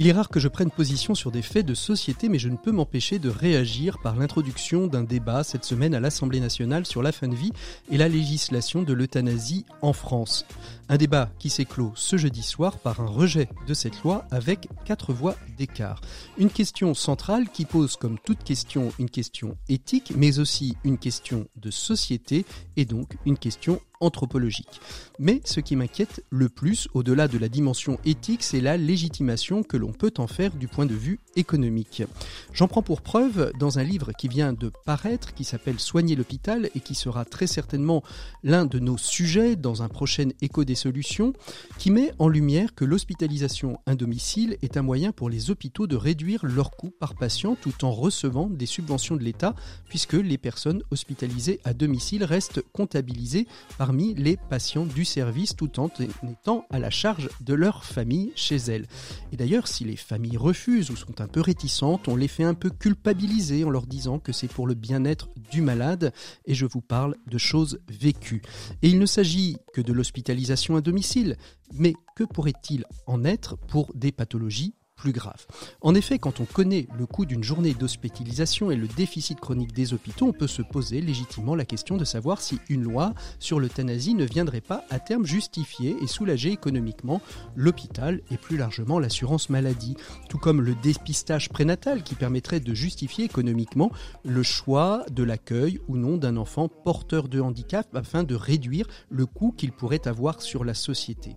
Il est rare que je prenne position sur des faits de société, mais je ne peux m'empêcher de réagir par l'introduction d'un débat cette semaine à l'Assemblée nationale sur la fin de vie et la législation de l'euthanasie en France. Un débat qui s'est clos ce jeudi soir par un rejet de cette loi avec quatre voix d'écart. Une question centrale qui pose comme toute question une question éthique, mais aussi une question de société et donc une question anthropologique. Mais ce qui m'inquiète le plus, au-delà de la dimension éthique, c'est la légitimation que l'on peut en faire du point de vue économique. J'en prends pour preuve dans un livre qui vient de paraître, qui s'appelle Soigner l'hôpital et qui sera très certainement l'un de nos sujets dans un prochain écho des solutions, qui met en lumière que l'hospitalisation à domicile est un moyen pour les hôpitaux de réduire leurs coûts par patient tout en recevant des subventions de l'État, puisque les personnes hospitalisées à domicile restent comptabilisées par parmi les patients du service tout en étant à la charge de leur famille chez elles. Et d'ailleurs, les familles refusent ou sont un peu réticentes, on les fait un peu culpabiliser en leur disant que c'est pour le bien-être du malade et je vous parle de choses vécues. Et il ne s'agit que de l'hospitalisation à domicile, mais que pourrait-il en être pour des pathologies plus grave. En effet, quand on connaît le coût d'une journée d'hospitalisation et le déficit chronique des hôpitaux, on peut se poser légitimement la question de savoir si une loi sur l'euthanasie ne viendrait pas à terme justifier et soulager économiquement l'hôpital et plus largement l'assurance maladie, tout comme le dépistage prénatal qui permettrait de justifier économiquement le choix de l'accueil ou non d'un enfant porteur de handicap afin de réduire le coût qu'il pourrait avoir sur la société.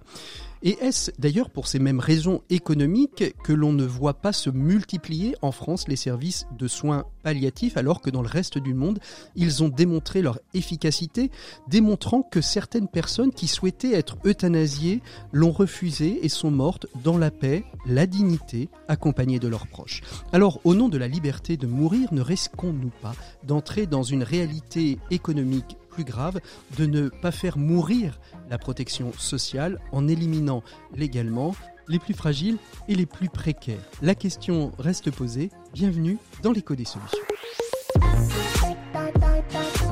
Et est-ce d'ailleurs pour ces mêmes raisons économiques que l'on ne voit pas se multiplier en France les services de soins palliatifs alors que dans le reste du monde, ils ont démontré leur efficacité, démontrant que certaines personnes qui souhaitaient être euthanasiées l'ont refusé et sont mortes dans la paix, la dignité, accompagnées de leurs proches. Alors, au nom de la liberté de mourir, ne risquons-nous pas d'entrer dans une réalité économique plus grave, de ne pas faire mourir la protection sociale en éliminant légalement les plus fragiles et les plus précaires. La question reste posée. Bienvenue dans l'écho des solutions.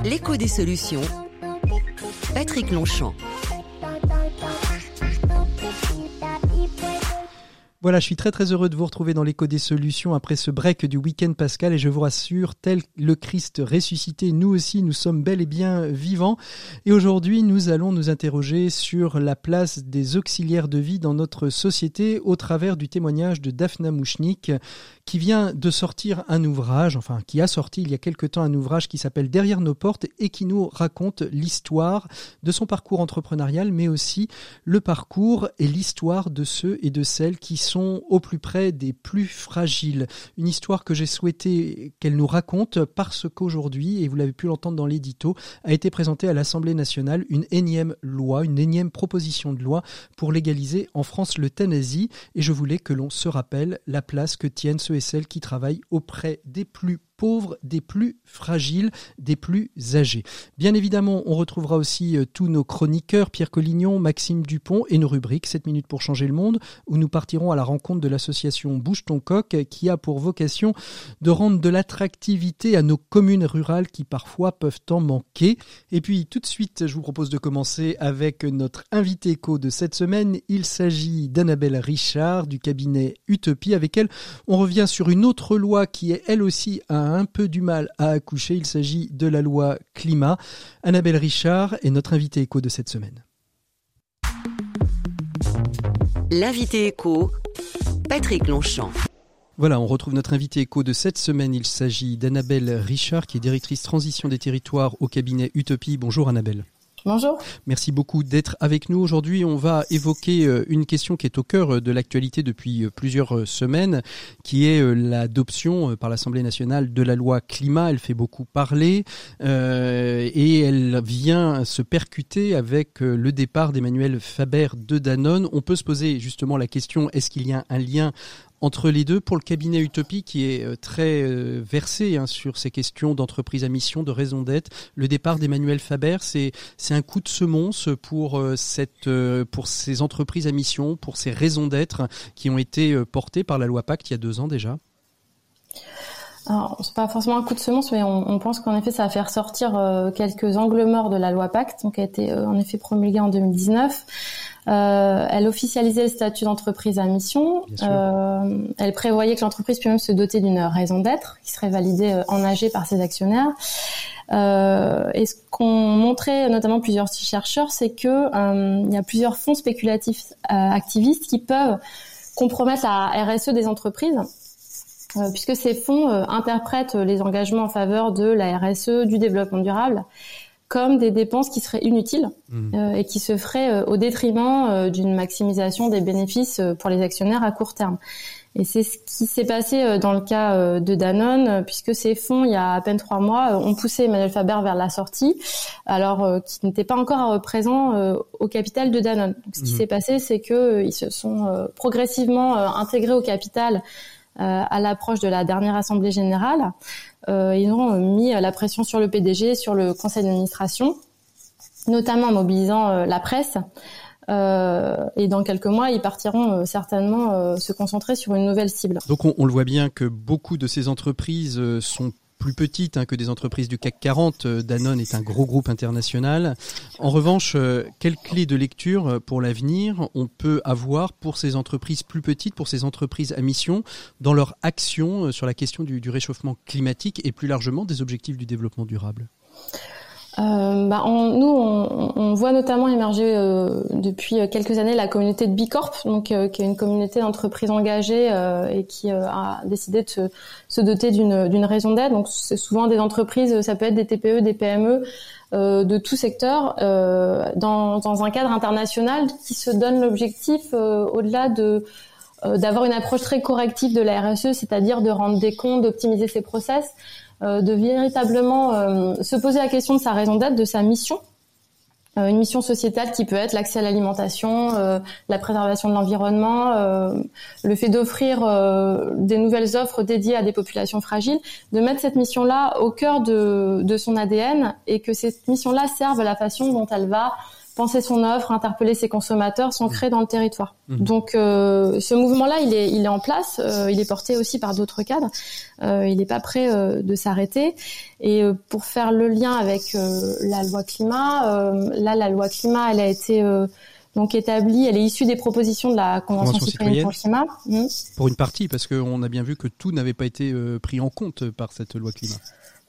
L'écho des solutions. Patrick Longchamp. Voilà, je suis très très heureux de vous retrouver dans l'écho des solutions après ce break du week-end pascal et je vous rassure, tel le Christ ressuscité, nous aussi nous sommes bel et bien vivants. Et aujourd'hui nous allons nous interroger sur la place des auxiliaires de vie dans notre société au travers du témoignage de Daphna Mouchnik qui vient de sortir un ouvrage, enfin qui a sorti il y a quelque temps un ouvrage qui s'appelle Derrière nos portes et qui nous raconte l'histoire de son parcours entrepreneurial mais aussi le parcours et l'histoire de ceux et de celles qui sont au plus près des plus fragiles. Une histoire que j'ai souhaité qu'elle nous raconte parce qu'aujourd'hui, et vous l'avez pu l'entendre dans l'édito, a été présentée à l'Assemblée nationale une énième loi, une énième proposition de loi pour légaliser en France l'euthanasie. Et je voulais que l'on se rappelle la place que tiennent ceux et celles qui travaillent auprès des plus pauvres, des plus fragiles, des plus âgés. Bien évidemment, on retrouvera aussi euh, tous nos chroniqueurs, Pierre Collignon, Maxime Dupont et nos rubriques 7 minutes pour changer le monde, où nous partirons à la rencontre de l'association Bouge ton coq, qui a pour vocation de rendre de l'attractivité à nos communes rurales qui parfois peuvent en manquer. Et puis tout de suite, je vous propose de commencer avec notre invité éco de cette semaine. Il s'agit d'Annabelle Richard du cabinet Utopie, avec elle on revient sur une autre loi qui est elle aussi un un peu du mal à accoucher. Il s'agit de la loi climat. Annabelle Richard est notre invitée écho de cette semaine. L'invité écho, Patrick Longchamp. Voilà, on retrouve notre invité écho de cette semaine. Il s'agit d'Annabelle Richard, qui est directrice transition des territoires au cabinet Utopie. Bonjour Annabelle. Bonjour. Merci beaucoup d'être avec nous. Aujourd'hui, on va évoquer euh, une question qui est au cœur euh, de l'actualité depuis euh, plusieurs semaines, qui est l'adoption par l'Assemblée nationale de la loi climat. Elle fait beaucoup parler et elle vient se percuter avec le départ d'Emmanuel Faber de Danone. On peut se poser justement la question, est-ce qu'il y a un lien entre les deux pour le cabinet Utopie qui est euh, très euh, versé hein, sur ces questions d'entreprise à mission, de raison d'être. Le départ d'Emmanuel Faber, c'est un coup de semonce pour euh, pour ces entreprises à mission, pour ces raisons d'être qui ont été portées par la loi Pacte il y a deux ans déjà. Alors, c'est pas forcément un coup de semence, mais on, on pense qu'en effet, ça va faire sortir euh, quelques angles morts de la loi Pacte, donc qui a été euh, en effet promulguée en 2019. Euh, elle officialisait le statut d'entreprise à mission. Euh, elle prévoyait que l'entreprise puisse même se doter d'une raison d'être, qui serait validée en AG par ses actionnaires. et ce qu'ont montré notamment plusieurs chercheurs, c'est que il y a plusieurs fonds spéculatifs activistes qui peuvent compromettre la RSE des entreprises euh, puisque ces fonds euh, interprètent les engagements en faveur de la RSE, du développement durable, comme des dépenses qui seraient inutiles mmh. euh, et qui se feraient au détriment d'une maximisation des bénéfices pour les actionnaires à court terme. Et c'est ce qui s'est passé dans le cas de Danone, puisque ces fonds, il y a à peine trois mois, ont poussé Emmanuel Faber vers la sortie, alors qu'il n'était pas encore présent au capital de Danone. Donc, ce qui mmh. s'est passé, c'est qu'ils se sont progressivement intégrés au capital euh, à l'approche de la dernière assemblée générale. Euh, ils ont mis la pression sur le PDG, sur le conseil d'administration, notamment en mobilisant euh, la presse. et dans quelques mois, ils partiront certainement se concentrer sur une nouvelle cible. Donc on, le voit bien que beaucoup de ces entreprises sont plus petite hein, que des entreprises du CAC 40. Euh, Danone est un gros groupe international. En revanche, euh, quelle clé de lecture euh, pour l'avenir on peut avoir pour ces entreprises plus petites, pour ces entreprises à mission, dans leur action sur la question du réchauffement climatique et plus largement des objectifs du développement durable? Euh, bah on, nous, on, voit notamment émerger euh, depuis quelques années la communauté de Bicorp, donc euh, qui est une communauté d'entreprises engagées euh, et qui a décidé de se, doter d'une raison d'être. Donc c'est souvent des entreprises, ça peut être des TPE, des PME de tout secteur, dans, dans, un cadre international qui se donne l'objectif, au-delà de d'avoir une approche très corrective de la RSE, c'est-à-dire de rendre des comptes, d'optimiser ses process, euh, de véritablement euh, se poser la question de sa raison d'être, de sa mission, euh, une mission sociétale qui peut être l'accès à l'alimentation, la préservation de l'environnement, le fait d'offrir des nouvelles offres dédiées à des populations fragiles, de mettre cette mission-là au cœur de, de, son ADN et que cette mission-là serve à la façon dont elle va penser son offre, interpeller ses consommateurs, s'ancrer dans le territoire. Mhm. Donc euh, ce mouvement-là, il est, il est en place, euh, il est porté aussi par d'autres cadres, euh, il n'est pas prêt de s'arrêter. Et pour faire le lien avec la loi climat, là la loi climat, elle a été donc établie, elle est issue des propositions de la Convention, citoyenne pour le climat. Hmm. Pour une partie, parce qu'on a bien vu que tout n'avait pas été pris en compte par cette loi climat.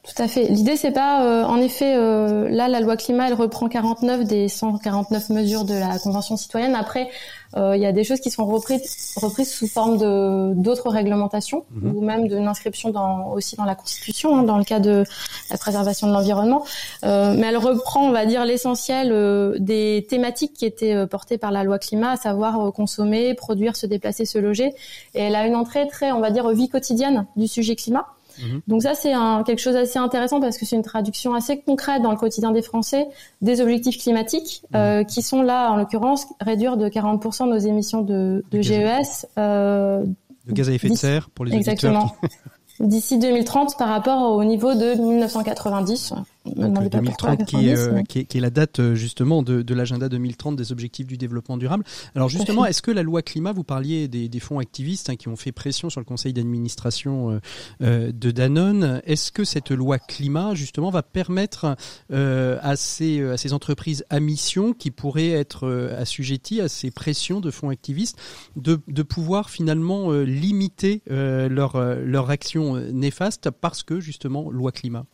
Tout à fait. L'idée, c'est pas, euh, en effet, euh, là, la loi climat, elle reprend 49 des 149 mesures de la Convention citoyenne. Après, euh, il y a des choses qui sont reprises, reprises sous forme de d'autres réglementations mhm. ou même d'une inscription dans, aussi dans la Constitution, hein, dans le cas de la préservation de l'environnement. mais elle reprend, on va dire, l'essentiel des thématiques qui étaient portées par la loi climat, à savoir consommer, produire, se déplacer, se loger. Et elle a une entrée très, on va dire, vie quotidienne du sujet climat. Mhm. Donc ça, c'est quelque chose d'assez intéressant parce que c'est une traduction assez concrète dans le quotidien des Français des objectifs climatiques mhm. euh, qui sont là, en l'occurrence, réduire de 40% nos émissions de, de GES. Euh, de gaz à effet de serre pour les Exactement. D'ici 2030 par rapport au niveau de 1990. 2030 qui est, euh, qui, est, qui est, la date euh, justement de, de l'agenda 2030 des objectifs du développement durable. Alors justement, est-ce que la loi climat, vous parliez des, des fonds activistes hein, qui ont fait pression sur le conseil d'administration euh, euh de Danone, est-ce que cette loi climat justement va permettre euh, à, ces, à ces entreprises à mission qui pourraient être assujetties à ces pressions de fonds activistes de, de pouvoir finalement limiter leur, leur action néfaste parce que justement loi climat?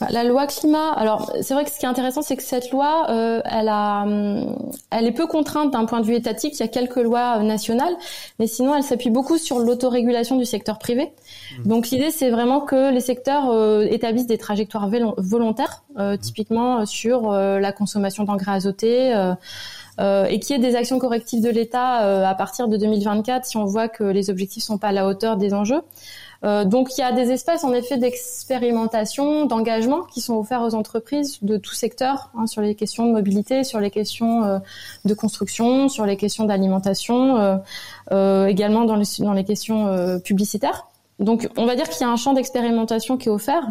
Bah, La loi climat alors c'est vrai que ce qui est intéressant, c'est que cette loi, euh, elle a, hum, elle est peu contrainte d'un point de vue étatique. Il y a quelques lois euh, nationales, mais sinon elle s'appuie beaucoup sur l'autorégulation du secteur privé. Mmh. Donc l'idée, c'est vraiment que les secteurs euh, établissent des trajectoires volontaires, mmh. typiquement sur la consommation d'engrais azotés. et qu'il y ait des actions correctives de l'État à partir de 2024 si on voit que les objectifs sont pas à la hauteur des enjeux. Euh, donc il y a des espaces en effet d'expérimentation, d'engagement qui sont offerts aux entreprises de tout secteur hein, sur les questions de mobilité, sur les questions euh, de construction, sur les questions d'alimentation, euh, également dans les, dans les questions publicitaires. Donc, on va dire qu'il y a un champ d'expérimentation qui est offert.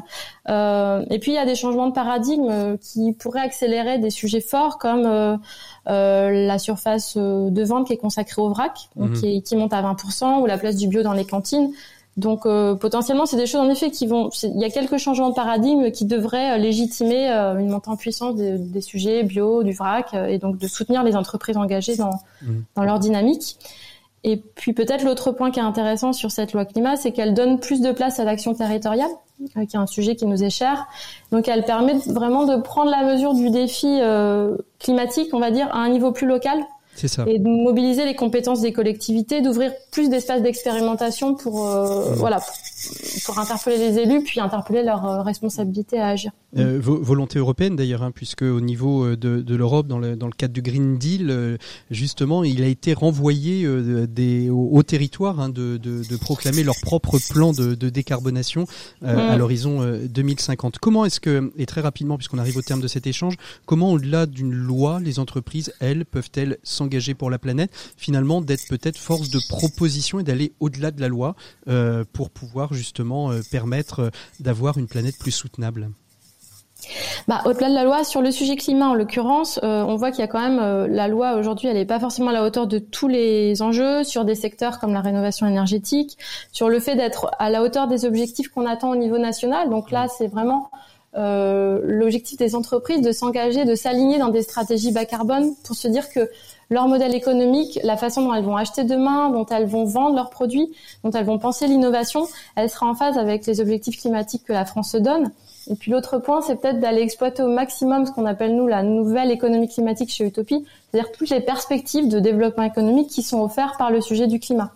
Euh, et puis, il y a des changements de paradigme qui pourraient accélérer des sujets forts comme euh, la surface de vente qui est consacrée au vrac, mhm. qui, qui, monte à 20%, ou la place du bio dans les cantines Donc potentiellement, c'est des choses en effet qui vont. Il y a quelques changements de paradigme qui devraient légitimer une montée en puissance des, sujets bio, du vrac, et donc de soutenir les entreprises engagées dans, mmh. dans leur dynamique. Et puis peut-être l'autre point qui est intéressant sur cette loi climat, c'est qu'elle donne plus de place à l'action territoriale, euh, qui est un sujet qui nous est cher. Donc elle permet vraiment de prendre la mesure du défi euh, climatique, on va dire, à un niveau plus local. Ça. Et de mobiliser les compétences des collectivités, d'ouvrir plus d'espaces d'expérimentation pour, euh, mmh. voilà, pour interpeller les élus, puis interpeller leur responsabilité à agir. Euh, volonté européenne d'ailleurs, hein, puisque au niveau euh, de, de l'Europe, dans le, dans le cadre du Green Deal, euh, justement, il a été renvoyé euh, des, au, territoire hein, de, de, de, proclamer leur propre plan de, de décarbonation à mm. l'horizon 2050. Comment est-ce que, et très rapidement, puisqu'on arrive au terme de cet échange, comment au-delà d'une loi, les entreprises, elles, peuvent-elles s'engager pour la planète, finalement d'être peut-être force de proposition et d'aller au-delà de la loi pour pouvoir justement permettre d'avoir une planète plus soutenable bah, au-delà de la loi, sur le sujet climat en l'occurrence, euh, on voit qu'il y a quand même euh, la loi aujourd'hui, elle n'est pas forcément à la hauteur de tous les enjeux sur des secteurs comme la rénovation énergétique, sur le fait d'être à la hauteur des objectifs qu'on attend au niveau national. Donc là, c'est vraiment euh, l'objectif des entreprises de s'engager, de s'aligner dans des stratégies bas carbone pour se dire que leur modèle économique, la façon dont elles vont acheter demain, dont elles vont vendre leurs produits, dont elles vont penser l'innovation, elle sera en phase avec les objectifs climatiques que la France se donne. Et puis l'autre point, c'est peut-être d'aller exploiter au maximum ce qu'on appelle nous la nouvelle économie climatique chez Utopie, c'est-à-dire toutes les perspectives de développement économique qui sont offertes par le sujet du climat.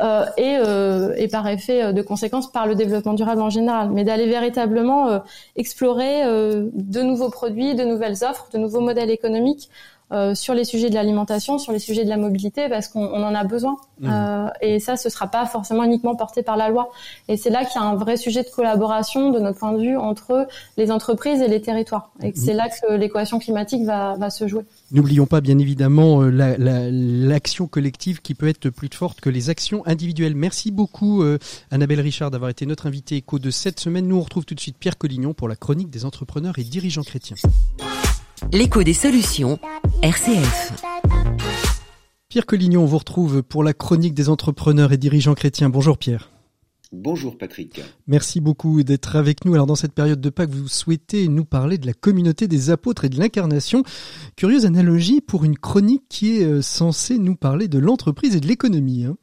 Euh, et, euh, et, par effet de conséquence par le développement durable en général, mais d'aller véritablement euh, explorer euh, de nouveaux produits, de nouvelles offres, de nouveaux modèles économiques euh, sur les sujets de l'alimentation, sur les sujets de la mobilité, parce qu'on en a besoin. Mmh. Euh, et ça, ce sera pas forcément uniquement porté par la loi. Et c'est là qu'il y a un vrai sujet de collaboration, de notre point de vue, entre les entreprises et les territoires. Et mmh. c'est là que l'équation climatique va, va, se jouer. N'oublions pas, bien évidemment, euh, l'action la, collective qui peut être plus forte que les actions individuelles. Merci beaucoup, euh, Annabelle Richard, d'avoir été notre invitée éco de cette semaine. Nous, on retrouve tout de suite Pierre Collignon pour la chronique des entrepreneurs et dirigeants chrétiens. L'écho des solutions, RCF. Pierre Collignon, on vous retrouve pour la chronique des entrepreneurs et dirigeants chrétiens. Bonjour Pierre. Bonjour Patrick. Merci beaucoup d'être avec nous. Alors dans cette période de Pâques, vous souhaitez nous parler de la communauté des apôtres et de l'incarnation. Curieuse analogie pour une chronique qui est euh, censée nous parler de l'entreprise et de l'économie. Hein.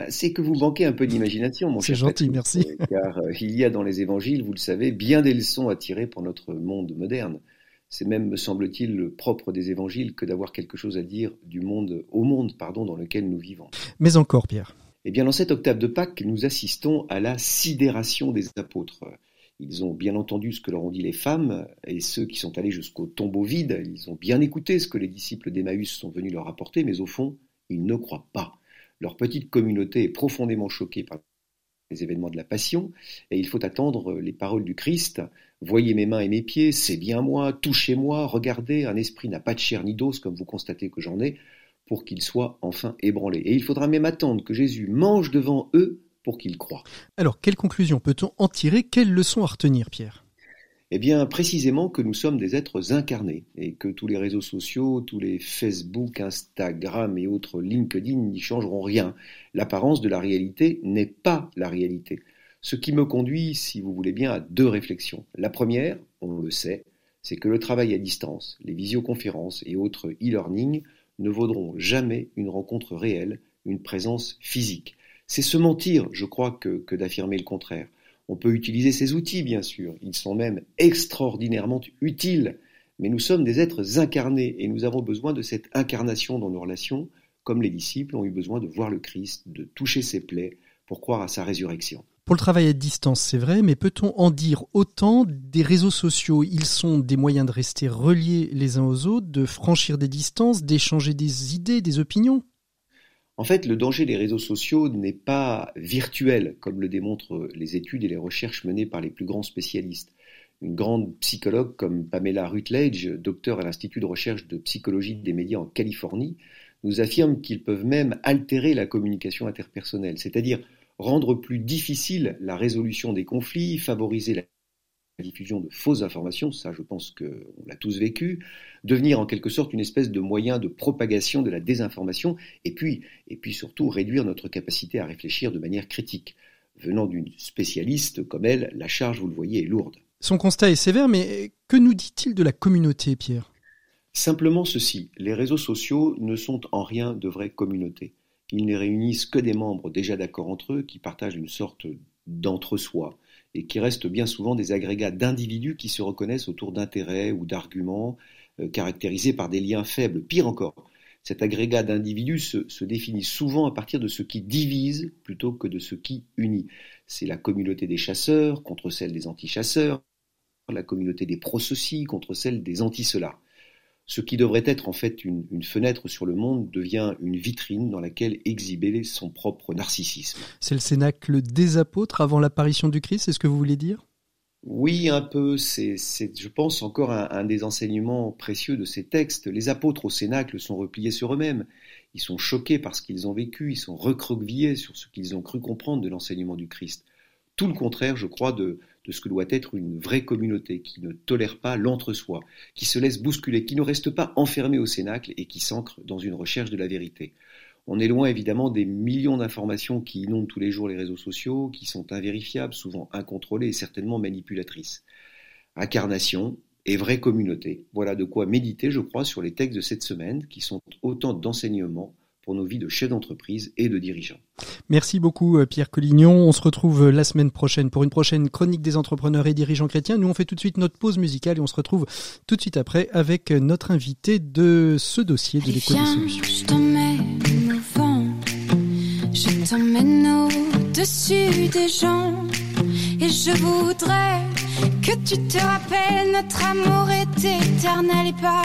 Bah, c'est que vous manquez un peu d'imagination, mon cher. C'est gentil, merci. Car euh, il y a dans les évangiles, vous le savez, bien des leçons à tirer pour notre monde moderne. C'est même, me semble-t-il, le propre des évangiles que d'avoir quelque chose à dire du monde, au monde pardon, dans lequel nous vivons. Mais encore, Pierre. Eh bien, dans cette octave de Pâques, nous assistons à la sidération des apôtres. Ils ont bien entendu ce que leur ont dit les femmes, et ceux qui sont allés jusqu'au tombeau vide, ils ont bien écouté ce que les disciples d'Emmaüs sont venus leur apporter, mais au fond, ils ne croient pas. Leur petite communauté est profondément choquée par les événements de la Passion, et il faut attendre les paroles du Christ. Voyez mes mains et mes pieds, c'est bien moi, touchez-moi, regardez, un esprit n'a pas de chair ni d'os, comme vous constatez que j'en ai, pour qu'il soit enfin ébranlé. Et il faudra même attendre que Jésus mange devant eux pour qu'ils croient. Alors, quelle conclusion peut-on en tirer? Quelles leçons à retenir, Pierre? Eh bien, précisément que nous sommes des êtres incarnés et que tous les réseaux sociaux, tous les Facebook, Instagram et autres LinkedIn n'y changeront rien. L'apparence de la réalité n'est pas la réalité. Ce qui me conduit, si vous voulez bien, à deux réflexions. La première, on le sait, c'est que le travail à distance, les visioconférences et autres e-learning ne vaudront jamais une rencontre réelle, une présence physique. C'est se mentir, je crois, que, que d'affirmer le contraire. On peut utiliser ces outils, bien sûr, ils sont même extraordinairement utiles, mais nous sommes des êtres incarnés et nous avons besoin de cette incarnation dans nos relations, comme les disciples ont eu besoin de voir le Christ, de toucher ses plaies pour croire à sa résurrection. Pour le travail à distance, c'est vrai, mais peut-on en dire autant des réseaux sociaux? Ils sont des moyens de rester reliés les uns aux autres, de franchir des distances, d'échanger des idées, des opinions? En fait, le danger des réseaux sociaux n'est pas virtuel, comme le démontrent les études et les recherches menées par les plus grands spécialistes. Une grande psychologue comme Pamela Rutledge, docteur à l'Institut de recherche de psychologie des médias en Californie, nous affirme qu'ils peuvent même altérer la communication interpersonnelle, c'est-à-dire rendre plus difficile la résolution des conflits, favoriser la diffusion de fausses informations, ça je pense qu'on l'a tous vécu, devenir en quelque sorte une espèce de moyen de propagation de la désinformation, et puis, et puis surtout réduire notre capacité à réfléchir de manière critique. Venant d'une spécialiste comme elle, la charge, vous le voyez, est lourde. Son constat est sévère, mais que nous dit-il de la communauté, Pierre? Simplement ceci, les réseaux sociaux ne sont en rien de vraies communautés. Ils ne réunissent que des membres déjà d'accord entre eux qui partagent une sorte d'entre-soi et qui restent bien souvent des agrégats d'individus qui se reconnaissent autour d'intérêts ou d'arguments euh, caractérisés par des liens faibles. Pire encore, cet agrégat d'individus se, définit souvent à partir de ce qui divise plutôt que de ce qui unit. C'est la communauté des chasseurs contre celle des anti-chasseurs, la communauté des pro-ceci contre celle des anti-cela. Ce qui devrait être en fait une, une, fenêtre sur le monde devient une vitrine dans laquelle exhiber son propre narcissisme. C'est le cénacle des apôtres avant l'apparition du Christ, c'est ce que vous voulez dire? Oui, un peu. C'est, je pense, encore un, un, des enseignements précieux de ces textes. Les apôtres au Cénacle sont repliés sur eux-mêmes. Ils sont choqués par ce qu'ils ont vécu, ils sont recroquevillés sur ce qu'ils ont cru comprendre de l'enseignement du Christ. Tout le contraire, je crois, de, de ce que doit être une vraie communauté qui ne tolère pas l'entre-soi, qui se laisse bousculer, qui ne reste pas enfermée au Cénacle et qui s'ancre dans une recherche de la vérité. On est loin évidemment des millions d'informations qui inondent tous les jours les réseaux sociaux, qui sont invérifiables, souvent incontrôlées et certainement manipulatrices. Incarnation et vraie communauté, voilà de quoi méditer, je crois, sur les textes de cette semaine, qui sont autant d'enseignements pour nos vies de chefs d'entreprise et de dirigeants. Merci beaucoup Pierre Collignon. On se retrouve la semaine prochaine pour une prochaine chronique des entrepreneurs et dirigeants chrétiens. Nous on fait tout de suite notre pause musicale et on se retrouve tout de suite après avec notre invité de ce dossier de l'école des solutions. Je t'emmène au-dessus des gens et je voudrais que tu te rappelles notre amour est éternel et pas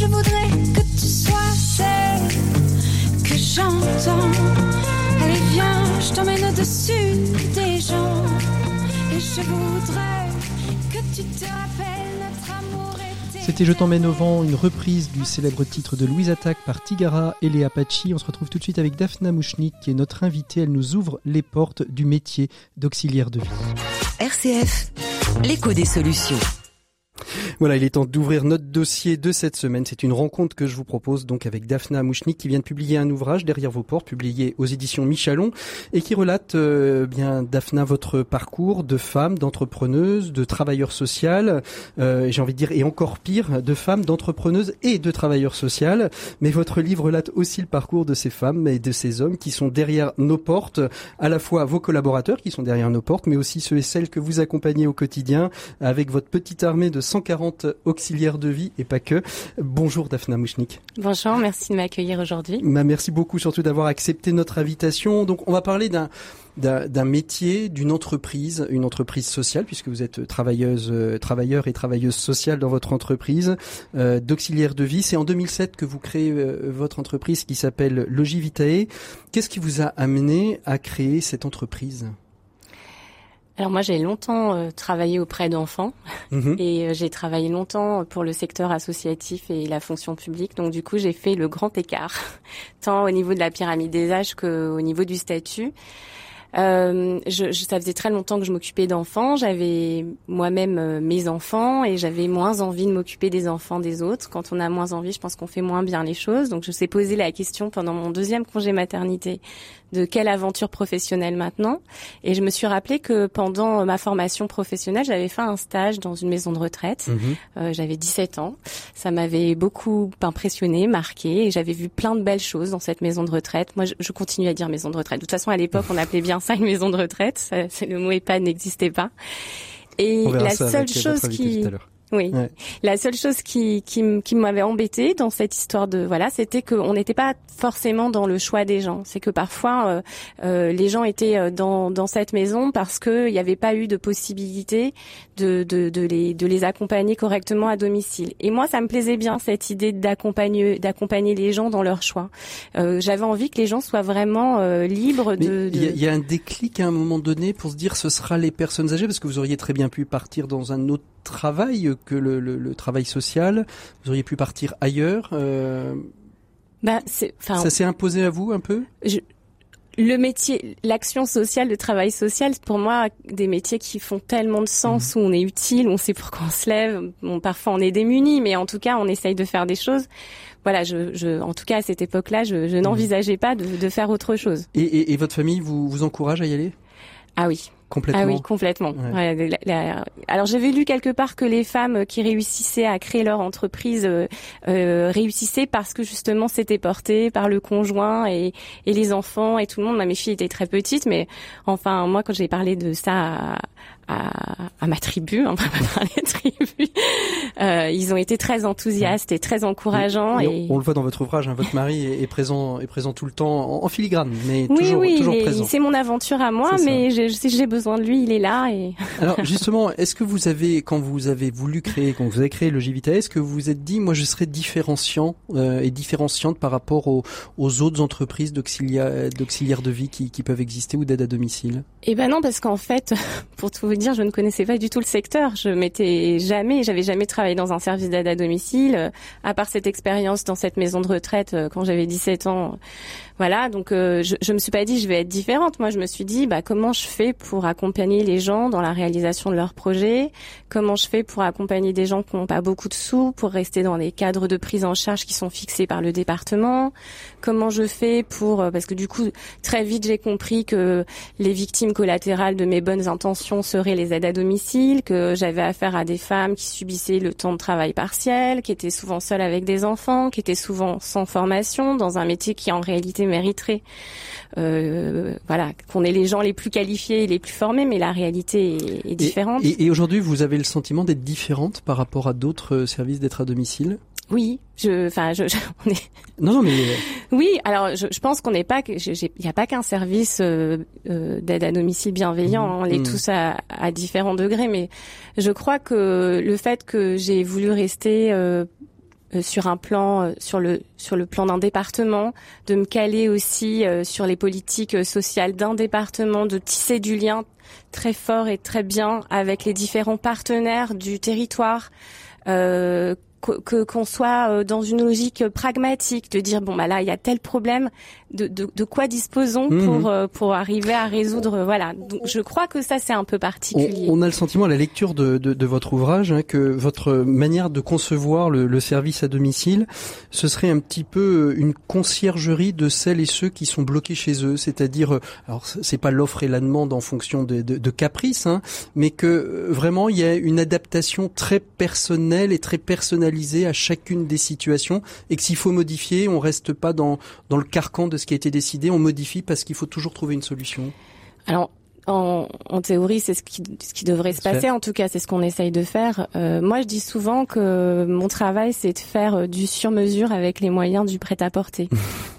Je voudrais que tu sois celle que j'entends. Allez, viens, je t'emmène au-dessus des gens. Et je voudrais que tu te rappelles, notre amour c'était Je t'emmène au vent, une reprise du célèbre titre de Louise Attaque par Tigara et les Apache. On se retrouve tout de suite avec Daphna Mouchnik qui est notre invitée. Elle nous ouvre les portes du métier d'auxiliaire de vie. RCF, l'écho des solutions. Voilà, il est temps d'ouvrir notre dossier de cette semaine. C'est une rencontre que je vous propose donc avec Daphna Mouchnik qui vient de publier un ouvrage derrière vos portes, publié aux éditions Michalon et qui relate euh, bien Daphna votre parcours de femme, d'entrepreneuse, de travailleur social, euh, j'ai envie de dire et encore pire, de femme, d'entrepreneuse et de travailleur social. Mais votre livre relate aussi le parcours de ces femmes et de ces hommes qui sont derrière nos portes, à la fois vos collaborateurs qui sont derrière nos portes, mais aussi ceux et celles que vous accompagnez au quotidien avec votre petite armée de 140 auxiliaires de vie et pas que. Bonjour Daphna Mouchnik. Bonjour, merci de m'accueillir aujourd'hui. Bah, merci beaucoup surtout d'avoir accepté notre invitation. Donc on va parler d'un d'un métier, d'une entreprise, une entreprise sociale, puisque vous êtes travailleuse, euh, travailleur et travailleuse sociale dans votre entreprise, euh, d'auxiliaire de vie. C'est en 2007 que vous créez euh, votre entreprise qui s'appelle Logivitae. Qu'est-ce qui vous a amené à créer cette entreprise? Alors moi j'ai longtemps euh, travaillé auprès d'enfants Mhm. et euh, j'ai travaillé longtemps pour le secteur associatif et la fonction publique. Donc du coup j'ai fait le grand écart, tant au niveau de la pyramide des âges qu'au niveau du statut. Euh, je, je- ça faisait très longtemps que je m'occupais d'enfants. J'avais moi-même euh, mes enfants et j'avais moins envie de m'occuper des enfants des autres. Quand on a moins envie, je pense qu'on fait moins bien les choses. Donc je me suis posé la question pendant mon deuxième congé maternité de quelle aventure professionnelle maintenant. Et je me suis rappelé que pendant ma formation professionnelle, j'avais fait un stage dans une maison de retraite. Mhm. Euh, j'avais 17 ans. Ça m'avait beaucoup impressionné, marqué, et j'avais vu plein de belles choses dans cette maison de retraite. Moi, je, je continue à dire maison de retraite. De toute façon, à l'époque, on appelait bien ça une maison de retraite. Ça, le mot EHPAD n'existait pas. Et la seule euh, chose qui tout à Oui. La seule chose qui qui, qui m'avait embêté dans cette histoire de voilà, c'était qu'on n'était pas forcément dans le choix des gens. C'est que parfois euh, euh, les gens étaient euh, dans dans cette maison parce que il n'y avait pas eu de possibilité de, de de les de les accompagner correctement à domicile. Et moi, ça me plaisait bien cette idée d'accompagner d'accompagner les gens dans leur choix. Euh, J'avais envie que les gens soient vraiment euh, libres de. Il y, y, a un déclic à un moment donné pour se dire ce sera les personnes âgées parce que vous auriez très bien pu partir dans un autre travail que le, le, le travail social. Vous auriez pu partir ailleurs. Euh, bah, ça s'est imposé à vous un peu? je, le métier, l'action sociale, le travail social, pour moi des métiers qui font tellement de sens, mmh. où on est utile, on sait pourquoi on se lève. Bon, parfois on est démuni, mais en tout cas on essaye de faire des choses. Voilà, je, je en tout cas à cette époque-là, je, je mmh. n'envisageais pas de, de, faire autre chose. Et, et, et votre famille vous, vous encourage à y aller? Ah oui. Complètement. Ah oui, complètement. Ouais. Ouais, la, la, alors j'avais lu quelque part que les femmes qui réussissaient à créer leur entreprise euh, euh, réussissaient parce que justement c'était porté par le conjoint et, et les enfants et tout le monde. Mes filles étaient très petites, mais enfin moi quand j'ai parlé de ça à, à, à ma tribu, on va pas parler de tribu, euh, ils ont été très enthousiastes et très encourageants. Et, et... On, le voit dans votre ouvrage, hein, votre mari est, est, présent, est présent tout le temps en, en filigrane, mais oui, toujours, oui, toujours présent. C'est mon aventure à moi, mais je, si j'ai besoin de lui, il est là. Et... Alors justement, est-ce que vous avez, quand vous avez voulu créer, quand vous avez créé le Givita, est-ce que vous vous êtes dit, moi je serais différenciant euh, et différenciante par rapport aux, aux autres entreprises d'auxiliaires de vie qui, qui peuvent exister ou d'aide à domicile? Eh ben non, parce qu'en fait, pour tout vous dire, je ne connaissais pas du tout le secteur. Je m'étais jamais, j'avais jamais travaillé dans un service d'aide à domicile, à part cette expérience dans cette maison de retraite euh, quand j'avais 17 ans. Voilà, donc euh, je, je me suis pas dit je vais être différente. Moi, je me suis dit bah comment je fais pour accompagner les gens dans la réalisation de leurs projets? Comment je fais pour accompagner des gens qui n'ont pas beaucoup de sous pour rester dans des cadres de prise en charge qui sont fixés par le département? Comment je fais pour euh, parce que du coup très vite j'ai compris que les victimes collatérales de mes bonnes intentions seraient les aides à domicile, que j'avais affaire à des femmes qui subissaient le temps de travail partiel, qui étaient souvent seules avec des enfants, qui étaient souvent sans formation dans un métier qui en réalité mériterait euh, voilà qu'on ait les gens les plus qualifiés et les plus formés, mais la réalité est, est différente. Et, et, et aujourd'hui, vous avez le sentiment d'être différente par rapport à d'autres euh, services d'être à domicile? Oui, je, enfin, je, je, on est. Non, non, mais. Oui, alors je, je pense qu'on n'est pas, il n'y a pas qu'un service euh, euh, d'aide à domicile bienveillant. Mmh. On est mmh. tous à, à, différents degrés, mais je crois que le fait que j'ai voulu rester euh, euh, sur un plan euh, sur le sur le plan d'un département, de me caler aussi euh, sur les politiques sociales d'un département, de tisser du lien très fort et très bien avec les différents partenaires du territoire. Que qu'on soit dans une logique pragmatique de dire bon bah là il y a tel problème de, de, de quoi disposons mmh. pour euh, pour arriver à résoudre voilà. Donc je crois que ça c'est un peu particulier. On, on, a le sentiment à la lecture de, de, de votre ouvrage hein, que votre manière de concevoir le, le, service à domicile ce serait un petit peu une conciergerie de celles et ceux qui sont bloqués chez eux. C'est-à-dire euh, alors c'est pas l'offre et la demande en fonction de, de, de caprices hein, mais que euh, vraiment il y a une adaptation très personnelle et très personnalisée à chacune des situations et que s'il faut modifier on reste pas dans dans le carcan de ce qui a été décidé, on modifie parce qu'il faut toujours trouver une solution Alors, en, en, théorie, c'est ce qui, ce qui devrait se passer. En tout cas, c'est ce qu'on essaye de faire. Euh, moi, je dis souvent que mon travail, c'est de faire euh, du sur-mesure avec les moyens du prêt-à-porter.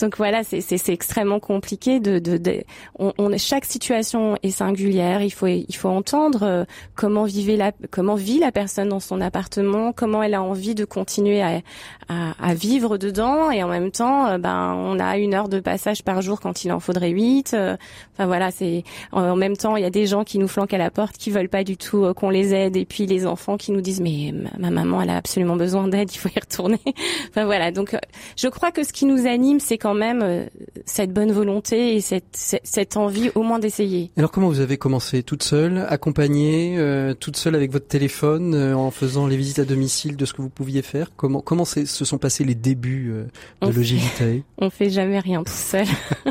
Donc voilà, c'est extrêmement compliqué. De, de, de on, on, chaque situation est singulière. Il faut il faut entendre euh, comment vivait la comment vit la personne dans son appartement, comment elle a envie de continuer à, à, à vivre dedans, et en même temps, euh, ben on a une heure de passage par jour quand il en faudrait huit. Enfin voilà, c'est en même temps il y a des gens qui nous flanquent à la porte, qui veulent pas du tout euh, qu'on les aide, et puis les enfants qui nous disent mais ma maman elle a absolument besoin d'aide, il faut y retourner. enfin voilà, donc je crois que ce qui nous anime, c'est quand même euh, cette bonne volonté et cette, cette envie au moins d'essayer. Alors comment vous avez commencé Toute seule, accompagnée, euh, toute seule avec votre téléphone, euh, en faisant les visites à domicile de ce que vous pouviez faire? Comment comment se sont passés les débuts euh, de Logivitae? On fait jamais rien tout seul.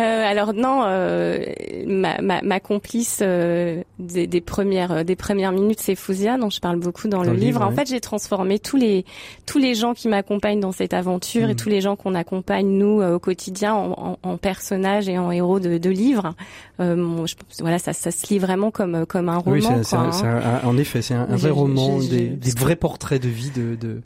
alors non, euh, ma, ma, ma, complice euh, des, des, premières des premières minutes, c'est Fouzia, dont je parle beaucoup dans, le, livre. En fait, j'ai transformé tous les tous les gens qui m'accompagnent dans cette aventure et mmh. tous les gens qu'on accompagne nous au quotidien en, en, en, personnages et en héros de, de livres. je, voilà, ça, ça se lit vraiment comme comme un roman. Oui, c'est, hein. en effet, c'est un, vrai roman, des, des, vrais portraits de vie de, de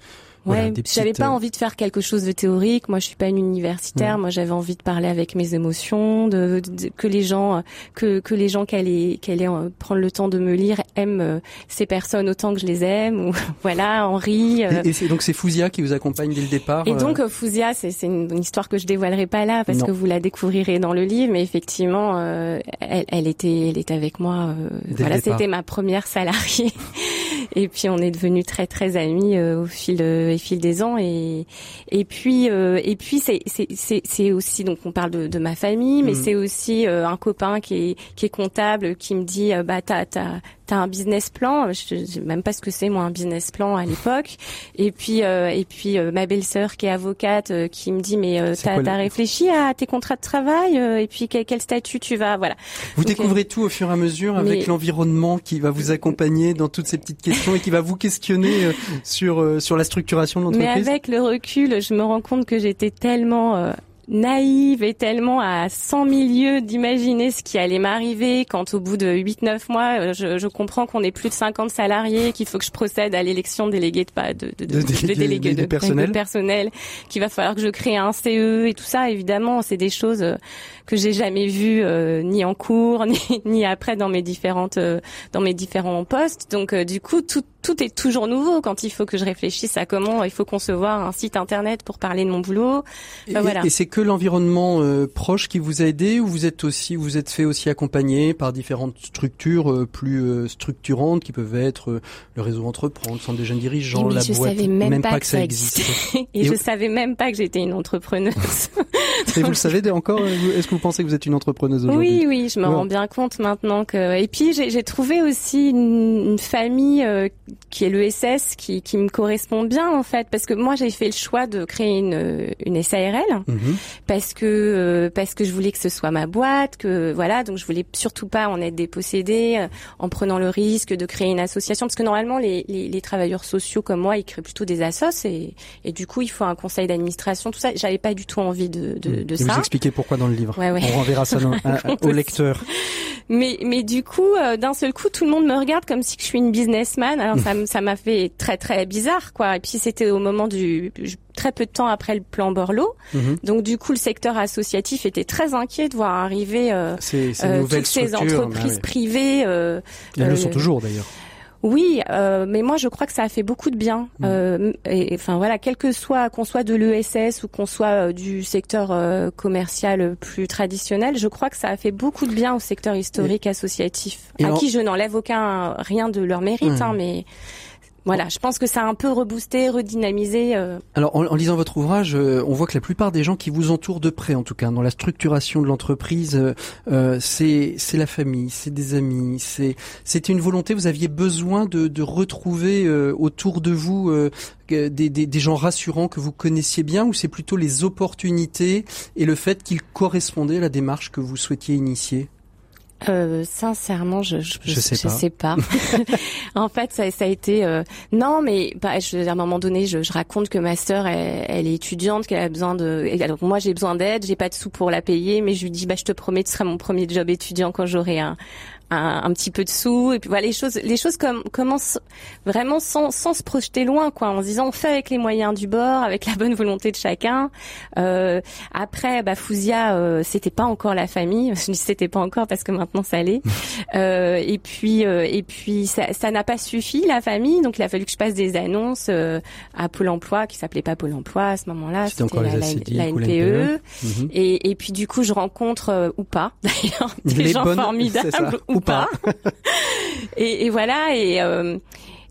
Ouais, j'avais pas euh, envie de faire quelque chose de théorique. Moi, je suis pas une universitaire. Moi, j'avais envie de parler avec mes émotions, de, que les gens, que que les gens qui allaient, qui allaient euh, prendre le temps de me lire aiment euh, ces personnes autant que je les aime. Ou voilà, Henri. Et, donc c'est Fouzia qui vous accompagne dès le départ. Et donc Fouzia, c'est c'est une, histoire que je dévoilerai pas là parce que vous la découvrirez dans le livre. Mais effectivement, elle, elle était, elle était avec moi. voilà, c'était ma première salariée. et puis on est devenus très très amis au fil de fil des ans et et puis euh, et puis c'est c'est c'est aussi donc on parle de, de ma famille mais mm. c'est aussi euh, un copain qui est qui est comptable qui me dit euh, bah t'as t'as t'as un business plan. Je sais même pas ce que c'est moi un business plan à l'époque. Et puis euh, et puis euh, ma belle-sœur qui est avocate euh, qui me dit mais t'as as réfléchi à tes contrats de travail et puis quel, quel, statut tu vas voilà. Vous découvrez tout au fur et à mesure avec l'environnement qui va vous accompagner dans toutes ces petites questions et qui va vous questionner sur sur la structuration de l'entreprise. Mais avec le recul, je me rends compte que j'étais tellement naïve et tellement à 100 milieux d'imaginer ce qui allait m'arriver quand au bout de 8-9 mois, euh, je, je comprends qu'on est plus de 50 salariés, qu'il faut que je procède à l'élection de délégués de, de, de, de, de délégués de, personnel. personnel, qu'il va falloir que je crée un CE et tout ça. Évidemment, c'est des choses euh, que j'ai jamais vues euh, ni en cours ni, ni après dans mes différentes dans mes différents postes. Donc du coup, tout tout est toujours nouveau quand il faut que je réfléchisse à comment il faut concevoir un site internet pour parler de mon boulot. voilà. et c'est que l'environnement euh, proche qui vous a aidé ou vous êtes aussi vous êtes fait aussi accompagner par différentes structures euh, plus euh, structurantes qui peuvent être le réseau entreprendre, centre des jeunes dirigeants, la je boîte, savais même, pas, que, ça existait. et, je savais même pas que j'étais une entrepreneuse. et vous le savez encore Est-ce que vous pensez que vous êtes une entrepreneuse aujourd'hui? Oui, oui, je me rends bien compte maintenant que. Et puis j'ai trouvé aussi une, une famille qui est l'ESS, qui, qui me correspond bien en fait, parce que moi j'ai fait le choix de créer une, une SARL mhm. parce que euh, parce que je voulais que ce soit ma boîte, que voilà, donc je voulais surtout pas en être dépossédée euh, en prenant le risque de créer une association, parce que normalement les, les, les travailleurs sociaux comme moi ils créent plutôt des assos et, et du coup il faut un conseil d'administration, tout ça. J'avais pas du tout envie de, de, de et ça. Vous expliquez pourquoi dans le livre? On renverra ça au lecteur. Mais mais du coup euh, d'un seul coup tout le monde me regarde comme si je suis une businessman. Alors ça ça m'a fait très très bizarre quoi. Et puis c'était au moment du très peu de temps après le plan Borloo. Mhm. Donc du coup le secteur associatif était très inquiet de voir arriver euh, ces, euh, toutes ces entreprises privées. Euh, Elles le sont toujours d'ailleurs. Oui, euh, mais moi je crois que ça a fait beaucoup de bien. Mm. Euh, et, enfin voilà, quel que soit qu'on soit de l'ESS ou qu'on soit euh, du secteur euh, commercial plus traditionnel, je crois que ça a fait beaucoup de bien au secteur historique associatif, à qui je n'enlève aucun rien de leur mérite, hein, mais voilà, je pense que ça a un peu reboosté, redynamisé. Euh. Alors, en, lisant votre ouvrage, euh, on voit que la plupart des gens qui vous entourent de près, en tout cas, dans la structuration de l'entreprise, euh, c'est c'est la famille, c'est des amis, c'est c'était une volonté. Vous aviez besoin de, de retrouver autour de vous des, des, des, gens rassurants que vous connaissiez bien, ou c'est plutôt les opportunités et le fait qu'ils correspondaient à la démarche que vous souhaitiez initier? Euh, sincèrement, je je, je, sais pas. en fait, ça, ça a été euh, non, mais bah, je, à un moment donné, je, je raconte que ma sœur, elle, elle, est étudiante, qu'elle a besoin de. Alors moi, j'ai besoin d'aide, j'ai pas de sous pour la payer, mais je lui dis, bah, je te promets, ce sera mon premier job étudiant quand j'aurai un, un, un, petit peu de sous et puis voilà les choses les choses comme commencent vraiment sans, sans se projeter loin quoi en se disant on fait avec les moyens du bord avec la bonne volonté de chacun. Euh, après bah Fouzia euh, c'était pas encore la famille. Je dis c'était pas encore parce que maintenant ça l'est. Euh, et puis euh, et puis ça n'a pas suffi la famille. Donc il a fallu que je passe des annonces euh, à Pôle Emploi qui s'appelait pas Pôle Emploi à ce moment-là. C'était la, la, NPE e. mhm. et, et puis du coup je rencontre euh, ou pas d'ailleurs des gens formidables ou, pas. et, et, voilà et euh,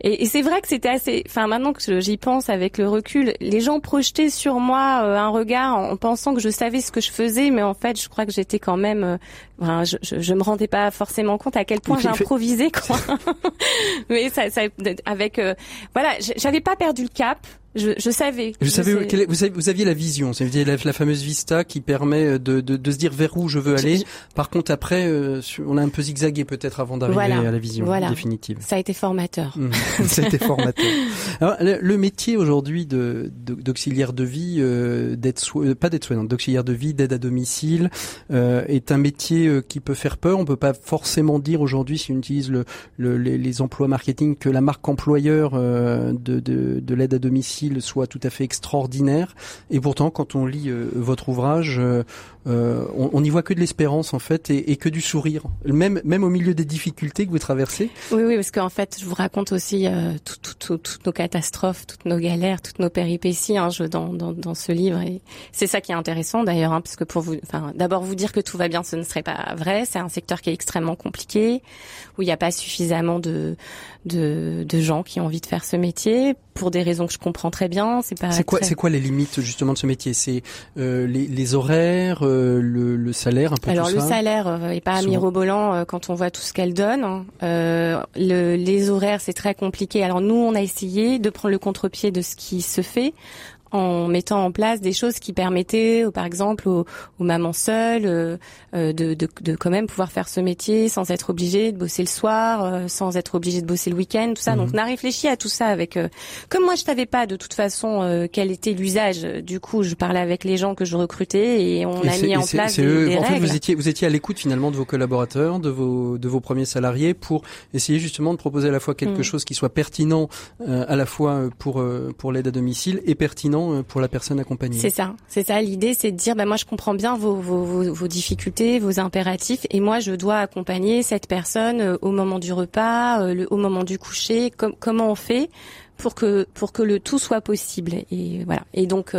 et, et c'est vrai que c'était assez. Enfin, maintenant que j'y pense avec le recul, les gens projetaient sur moi euh, un regard en pensant que je savais ce que je faisais, mais en fait, je crois que j'étais quand même. Euh, enfin, je, je, je, me rendais pas forcément compte à quel point j'improvisais, quoi. mais ça, ça, avec, euh, voilà, j'avais pas perdu le cap. Je, je savais. Je, Je quelle est- vous, aviez, vous aviez la vision, vous aviez la, la fameuse vista qui permet de, de, de se dire vers où je veux aller. Par contre, après, euh, on a un peu zigzagué peut-être avant d'arriver Voilà. à la vision Voilà. définitive. Ça a été formateur. Mmh. C'était formateur. Alors, le, le métier aujourd'hui de- d'auxiliaire de, vie, euh, d'aide euh, pas d'aide soignante, d'auxiliaire de vie, d'aide à domicile, euh, est un métier euh, qui peut faire peur. On peut pas forcément dire aujourd'hui, si on utilise le, le- les, les emplois marketing, que la marque employeur euh, de, de, de l'aide à domicile soit tout à fait extraordinaire. Et pourtant, quand on lit euh, votre ouvrage, euh, euh, on n'y voit que de l'espérance en fait et, que du sourire. Même même au milieu des difficultés que vous traversez. Oui, oui, parce qu'en fait, je vous raconte aussi tout- tout- tout- toutes nos catastrophes, toutes nos galères, toutes nos péripéties hein, dans, ce livre. Et c'est ça qui est intéressant d'ailleurs, hein, parce que pour vous, d'abord vous dire que tout va bien, ce ne serait pas vrai. C'est un secteur qui est extrêmement compliqué, où il n'y a pas suffisamment de, de de gens qui ont envie de faire ce métier pour des raisons que je comprends très bien. C'est pas. C'est quoi, très- c'est quoi les limites justement de ce métier? C'est euh, les, les horaires, euh, le, le salaire, un peu Alors tout le ça? salaire euh, est pas Souvent. mirobolant euh, quand on voit tout ce qu'elle donne. hein. Euh, le- les horaires c'est très compliqué. Alors nous on a essayé de prendre le contre-pied de ce qui se fait en mettant en place des choses qui permettaient, euh, par exemple, aux, aux mamans seules euh, euh, de, de, de quand même pouvoir faire ce métier sans être obligé de bosser le soir, euh, sans être obligé de bosser le week-end, tout ça. Mhm. Donc on a réfléchi à tout ça avec. euh, comme moi je savais pas de toute façon euh, quel était l'usage, du coup je parlais avec les gens que je recrutais et on Et a mis en place des, eux- des en fait, vous étiez, vous étiez à l'écoute finalement de vos collaborateurs, de vos, de vos premiers salariés, pour essayer justement de proposer à la fois quelque Mm. chose qui soit pertinent euh, à la fois pour euh, pour l'aide à domicile et pertinent euh, pour la personne accompagnée. C'est ça, c'est ça. L'idée, c'est de dire, bah moi, je comprends bien vos, vos, vos, difficultés, vos impératifs, et moi, je dois accompagner cette personne euh, au moment du repas, euh, au moment du coucher. Com- comment on fait pour que pour que le tout soit possible? Et voilà. Et donc,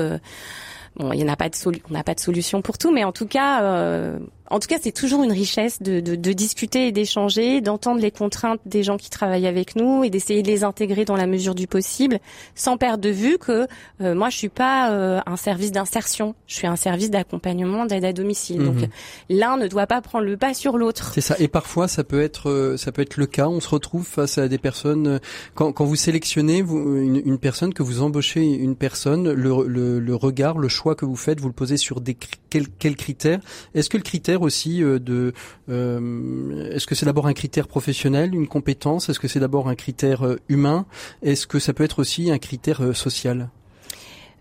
bon, il y en a pas de on n'a pas de solution pour tout, mais en tout cas. En tout cas, c'est toujours une richesse de, de, de discuter et d'échanger, d'entendre les contraintes des gens qui travaillent avec nous et d'essayer de les intégrer dans la mesure du possible, sans perdre de vue que euh, moi, je suis pas euh, un service d'insertion, je suis un service d'accompagnement d'aide à domicile. Mhm. Donc, l'un ne doit pas prendre le pas sur l'autre. C'est ça. Et parfois, ça peut être, euh, ça peut être le cas. On se retrouve face à des personnes. euh, Quand, quand vous sélectionnez vous, une, une personne, que vous embauchez une personne, le, le, le regard, le choix que vous faites, vous le posez sur des quels, quels critères? Est-ce que le critère aussi euh, de, euh, est-ce que c'est d'abord un critère professionnel, une compétence? Est-ce que c'est d'abord un critère euh, humain? Est-ce que ça peut être aussi un critère social?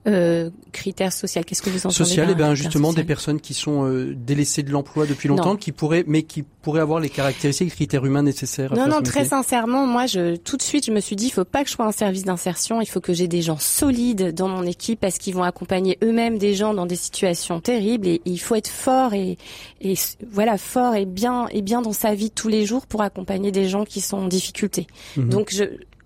Euh, critère social, qu'est-ce que vous entendez Social, et bien justement des personnes qui sont euh, délaissées de l'emploi depuis longtemps, Non. qui pourraient, mais qui pourraient avoir les caractéristiques, les critères humains nécessaires. Non, non, très sincèrement, moi, je, tout de suite, je me suis dit, il faut pas que je sois un service d'insertion, il faut que j'ai des gens solides dans mon équipe parce qu'ils vont accompagner eux-mêmes des gens dans des situations terribles et, il faut être fort et, et voilà, fort et bien, et bien dans sa vie tous les jours pour accompagner des gens qui sont en difficulté. Mhm. Donc, je,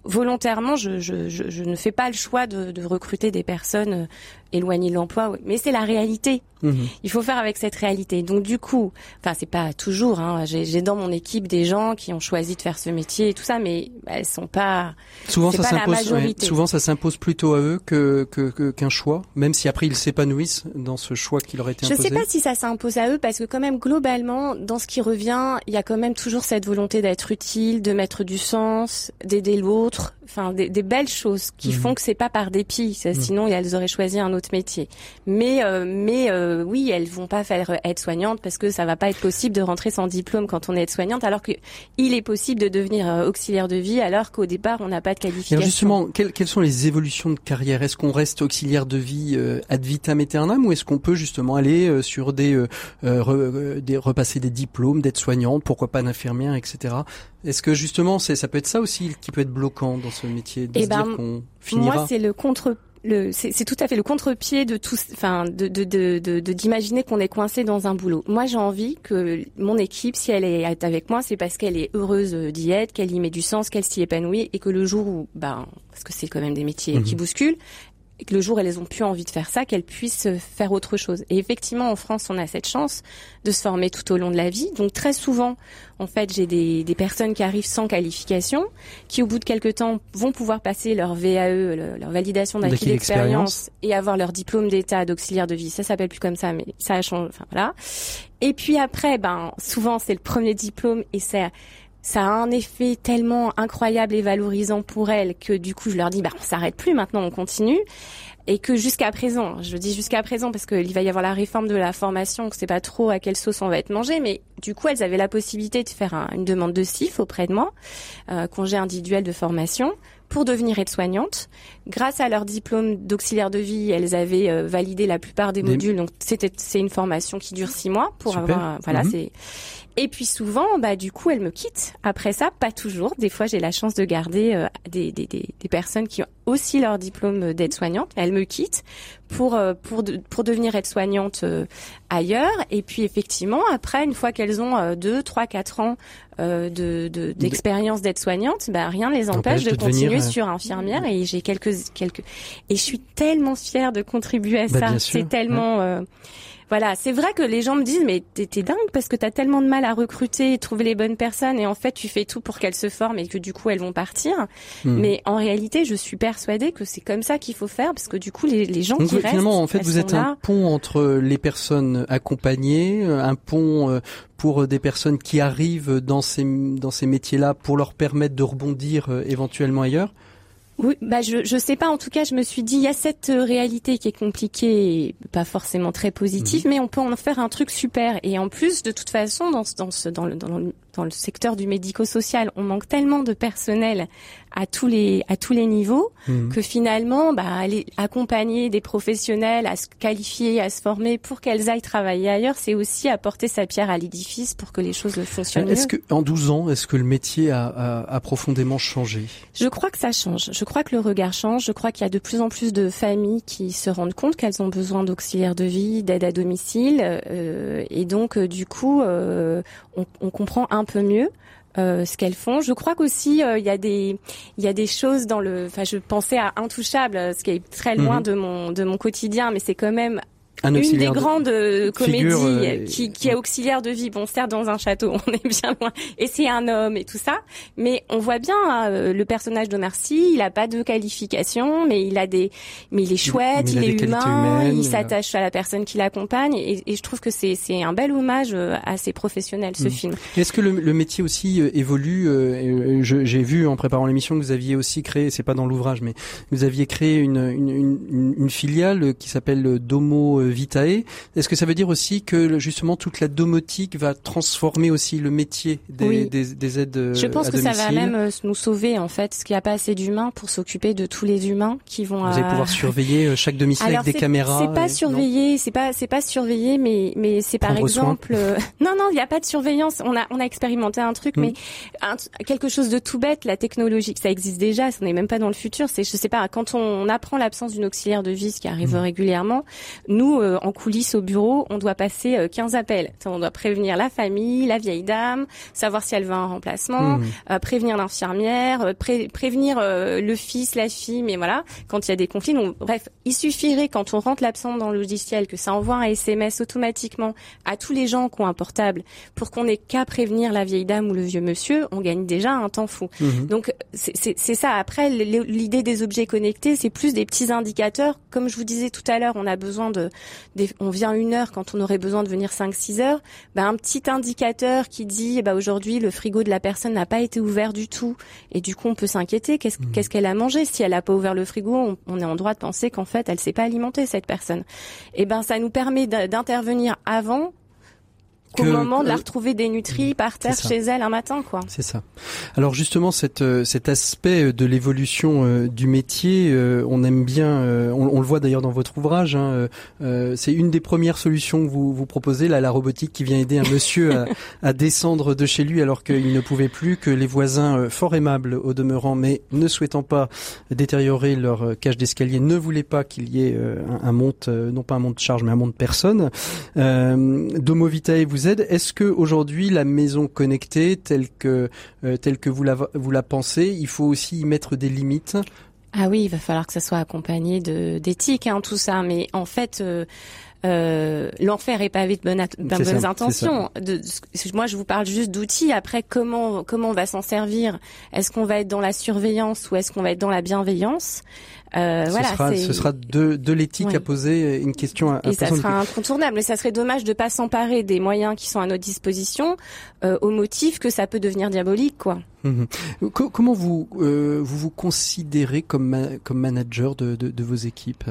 volontairement, je, je, je, je ne fais pas le choix de, de recruter des personnes éloignées de l'emploi, mais c'est la réalité. Mhm. Il faut faire avec cette réalité. Donc du coup, enfin c'est pas toujours. Hein, j'ai dans mon équipe des gens qui ont choisi de faire ce métier et tout ça, mais bah, elles sont pas. Souvent, ça s'impose. ouais, souvent, ça s'impose plutôt à eux que qu'un choix, même si après ils s'épanouissent dans ce choix qui leur a été Je imposé. sais pas si ça s'impose à eux parce que quand même globalement, dans ce qui revient, il y a quand même toujours cette volonté d'être utile, de mettre du sens, d'aider l'autre. Enfin, des, des belles choses qui Mhm. font que c'est pas par dépit. Ça, Mhm. Sinon, elles auraient choisi un autre métier. Mais euh, mais euh, oui, elles vont pas faire aide-soignante parce que ça va pas être possible de rentrer sans diplôme quand on est aide-soignante, alors que il est possible de devenir euh, auxiliaire de vie alors qu'au départ on n'a pas de qualification. alors justement, quelles, quelles sont les évolutions de carrière? Est-ce qu'on reste auxiliaire de vie euh, ad vitam aeternam ou est-ce qu'on peut justement aller euh, sur des, euh, euh, re- euh, des repasser des diplômes d'aide-soignante, pourquoi pas d'infirmière, etc. Est-ce que justement, c'est ça peut être ça aussi qui peut être bloquant dans ce métier de Eh se ben, dire qu'on finira? Moi, c'est le contre. Le, c'est c'est tout à fait le contre-pied de tout, enfin, de de de de- de- d'imaginer qu'on est coincé dans un boulot. Moi, j'ai envie que mon équipe, si elle est avec moi, c'est parce qu'elle est heureuse d'y être, qu'elle y met du sens, qu'elle s'y épanouit, et que le jour où, ben, parce que c'est quand même des métiers Mhm. qui bousculent, et que le jour où elles ont plus envie de faire ça, qu'elles puissent faire autre chose. Et effectivement, en France, on a cette chance de se former tout au long de la vie. Donc très souvent, en fait, j'ai des, des personnes qui arrivent sans qualification, qui au bout de quelques temps vont pouvoir passer leur VAE, le- leur validation d'acquis d'expérience, et avoir leur diplôme d'état d'auxiliaire de vie. Ça s'appelle plus comme ça, mais ça a changé. Enfin voilà. Et puis après, ben souvent c'est le premier diplôme et c'est ça a un effet tellement incroyable et valorisant pour elles que du coup je leur dis bah on s'arrête plus maintenant on continue et que jusqu'à présent, je dis jusqu'à présent parce qu'il va y avoir la réforme de la formation, que c'est pas trop à quelle sauce on va être mangé, mais du coup elles avaient la possibilité de faire une demande de CIF auprès de moi, euh, congé individuel de formation, pour devenir aide-soignante. Grâce à leur diplôme d'auxiliaire de vie, elles avaient euh, validé la plupart des, modules. Donc c'était c'est une formation qui dure six mois pour avoir voilà mhm. c'est et puis souvent, bah du coup, elles me quittent. Après ça, pas toujours. Des fois, j'ai la chance de garder euh, des, des, des, des, personnes qui ont aussi leur diplôme d'aide-soignante. Elles me quittent pour euh, pour pour devenir aide-soignante euh, ailleurs. Et puis effectivement, après, une fois qu'elles ont deux, trois, quatre ans de d'expérience d'aide-soignante, bah rien ne les empêche, de, continuer sur infirmière. Et j'ai quelques quelques et je suis tellement fière de contribuer à bah, ça. C'est tellement voilà, c'est vrai que les gens me disent mais t'es dingue parce que t'as tellement de mal à recruter, et trouver les bonnes personnes et en fait tu fais tout pour qu'elles se forment et que du coup elles vont partir. Hmm. Mais en réalité, je suis persuadée que c'est comme ça qu'il faut faire parce que du coup les, les gens qui restent, finalement en fait vous êtes un pont entre les personnes accompagnées, un pont euh, pour des personnes qui arrivent dans ces dans ces métiers-là pour leur permettre de rebondir euh, éventuellement ailleurs. Oui, bah je je sais pas. En tout cas, je me suis dit il y a cette euh, réalité qui est compliquée, et pas forcément très positive, mhm. mais on peut en faire un truc super. Et en plus, de toute façon, dans dans ce dans le dans le, dans le secteur du médico-social, on manque tellement de personnel à tous les à tous les niveaux mhm. que finalement bah aller accompagner des professionnels à se qualifier à se former pour qu'elles aillent travailler ailleurs c'est aussi apporter sa pierre à l'édifice pour que les choses fonctionnent est-ce que en 12 ans est-ce que le métier a, a, a, profondément changé? Je crois que ça change. Je crois que le regard change. Je crois qu'il y a de plus en plus de familles qui se rendent compte qu'elles ont besoin d'auxiliaires de vie d'aide à domicile euh, et donc euh, du coup euh, on, on comprend un peu mieux euh, ce qu'elles font. Je crois qu'aussi euh, il y a des il y a des choses dans le. Enfin, je pensais à Intouchable, ce qui est très loin mhm. de mon de mon quotidien, mais c'est quand même une des grandes euh, comédies euh, qui, qui est auxiliaire de vie. Bon, certes, dans un château, on est bien loin. Et c'est un homme et tout ça. Mais on voit bien hein, euh, le personnage de Merci. Il a pas de qualification, mais il a des, mais il est chouette, il, est humain, il s'attache à la personne qui l'accompagne. Et, et, je trouve que c'est c'est un bel hommage à ces professionnels, ce mm. film. Est-ce que le, le, métier aussi évolue J'ai vu en préparant l'émission que vous aviez aussi créé, c'est pas dans l'ouvrage, mais vous aviez créé une, une, une, une filiale qui s'appelle Domo Vitae. Est-ce que ça veut dire aussi que justement toute la domotique va transformer aussi le métier des, des, aides Je pense que ça va même euh, nous sauver en fait, parce qu'il n'y a pas assez d'humains pour s'occuper de tous les humains qui vont. Vous allez pouvoir surveiller euh, chaque domicile avec des caméras. C'est pas surveiller, c'est pas c'est pas surveiller, mais mais c'est par exemple. Euh, non non, il n'y a pas de surveillance. On a on a expérimenté un truc, hmm. mais quelque chose de tout bête, la technologie, ça existe déjà, ça n'est même pas dans le futur. C'est je sais pas quand on, apprend l'absence d'une auxiliaire de vie, ce qui arrive hmm. régulièrement, nous euh, en coulisses au bureau, on doit passer 15 euh, appels. On doit prévenir la famille, la vieille dame, savoir si elle veut un remplacement, mmh. euh, prévenir l'infirmière, prévenir le fils, la fille, mais voilà, quand il y a des conflits. Donc, bref, il suffirait quand on rentre l'absente dans le logiciel que ça envoie un SMS automatiquement à tous les gens qui ont un portable pour qu'on ait qu'à prévenir la vieille dame ou le vieux monsieur, on gagne déjà un temps fou. Mmh. Donc c'est ça. Après, l'idée des objets connectés, c'est plus des petits indicateurs. Comme je vous disais tout à l'heure, on a besoin de, on vient une heure quand on aurait besoin de venir 5-6 heures, bah, un petit indicateur qui dit bah, aujourd'hui le frigo de la personne n'a pas été ouvert du tout. Et du coup on peut s'inquiéter. Qu'est-ce mmh. qu'elle a mangé? Si elle n'a pas ouvert le frigo on, est en droit de penser qu'en fait elle s'est pas alimentée cette personne. Et ben ça nous permet d'intervenir avant au moment de la retrouver dénutrie par terre chez elle un matin, quoi. C'est ça. Alors justement, cette, euh, cet aspect de l'évolution euh, du métier, euh, on aime bien, on, le voit d'ailleurs dans votre ouvrage. Hein, c'est une des premières solutions que vous vous proposez, là, la robotique qui vient aider un monsieur à, à, descendre de chez lui alors qu'il ne pouvait plus, que les voisins, fort aimables au demeurant, mais ne souhaitant pas détériorer leur cage d'escalier, ne voulaient pas qu'il y ait un, un, monte, non pas un monte charge, mais un monte personne. Domo Vitae vous est-ce que aujourd'hui la maison connectée telle que euh, telle que vous la vous la pensez, il faut aussi y mettre des limites? Ah oui, il va falloir que ça soit accompagné de d'éthique, hein, tout ça. Mais en fait. Euh, euh, l'enfer est pavé de bonnes, ça, intentions. De, de- moi, je vous parle juste d'outils. Après, comment comment on va s'en servir? Est-ce qu'on va être dans la surveillance ou est-ce qu'on va être dans la bienveillance? Euh, ce, Voilà, sera, ce sera de, de l'éthique Ouais. à poser une question à, et ça sera incontournable. Mais ça serait dommage de pas s'emparer des moyens qui sont à notre disposition euh, au motif que ça peut devenir diabolique, quoi. Mhm. Co- Comment vous, euh, vous vous considérez comme, ma- comme manager de, de, de vos équipes?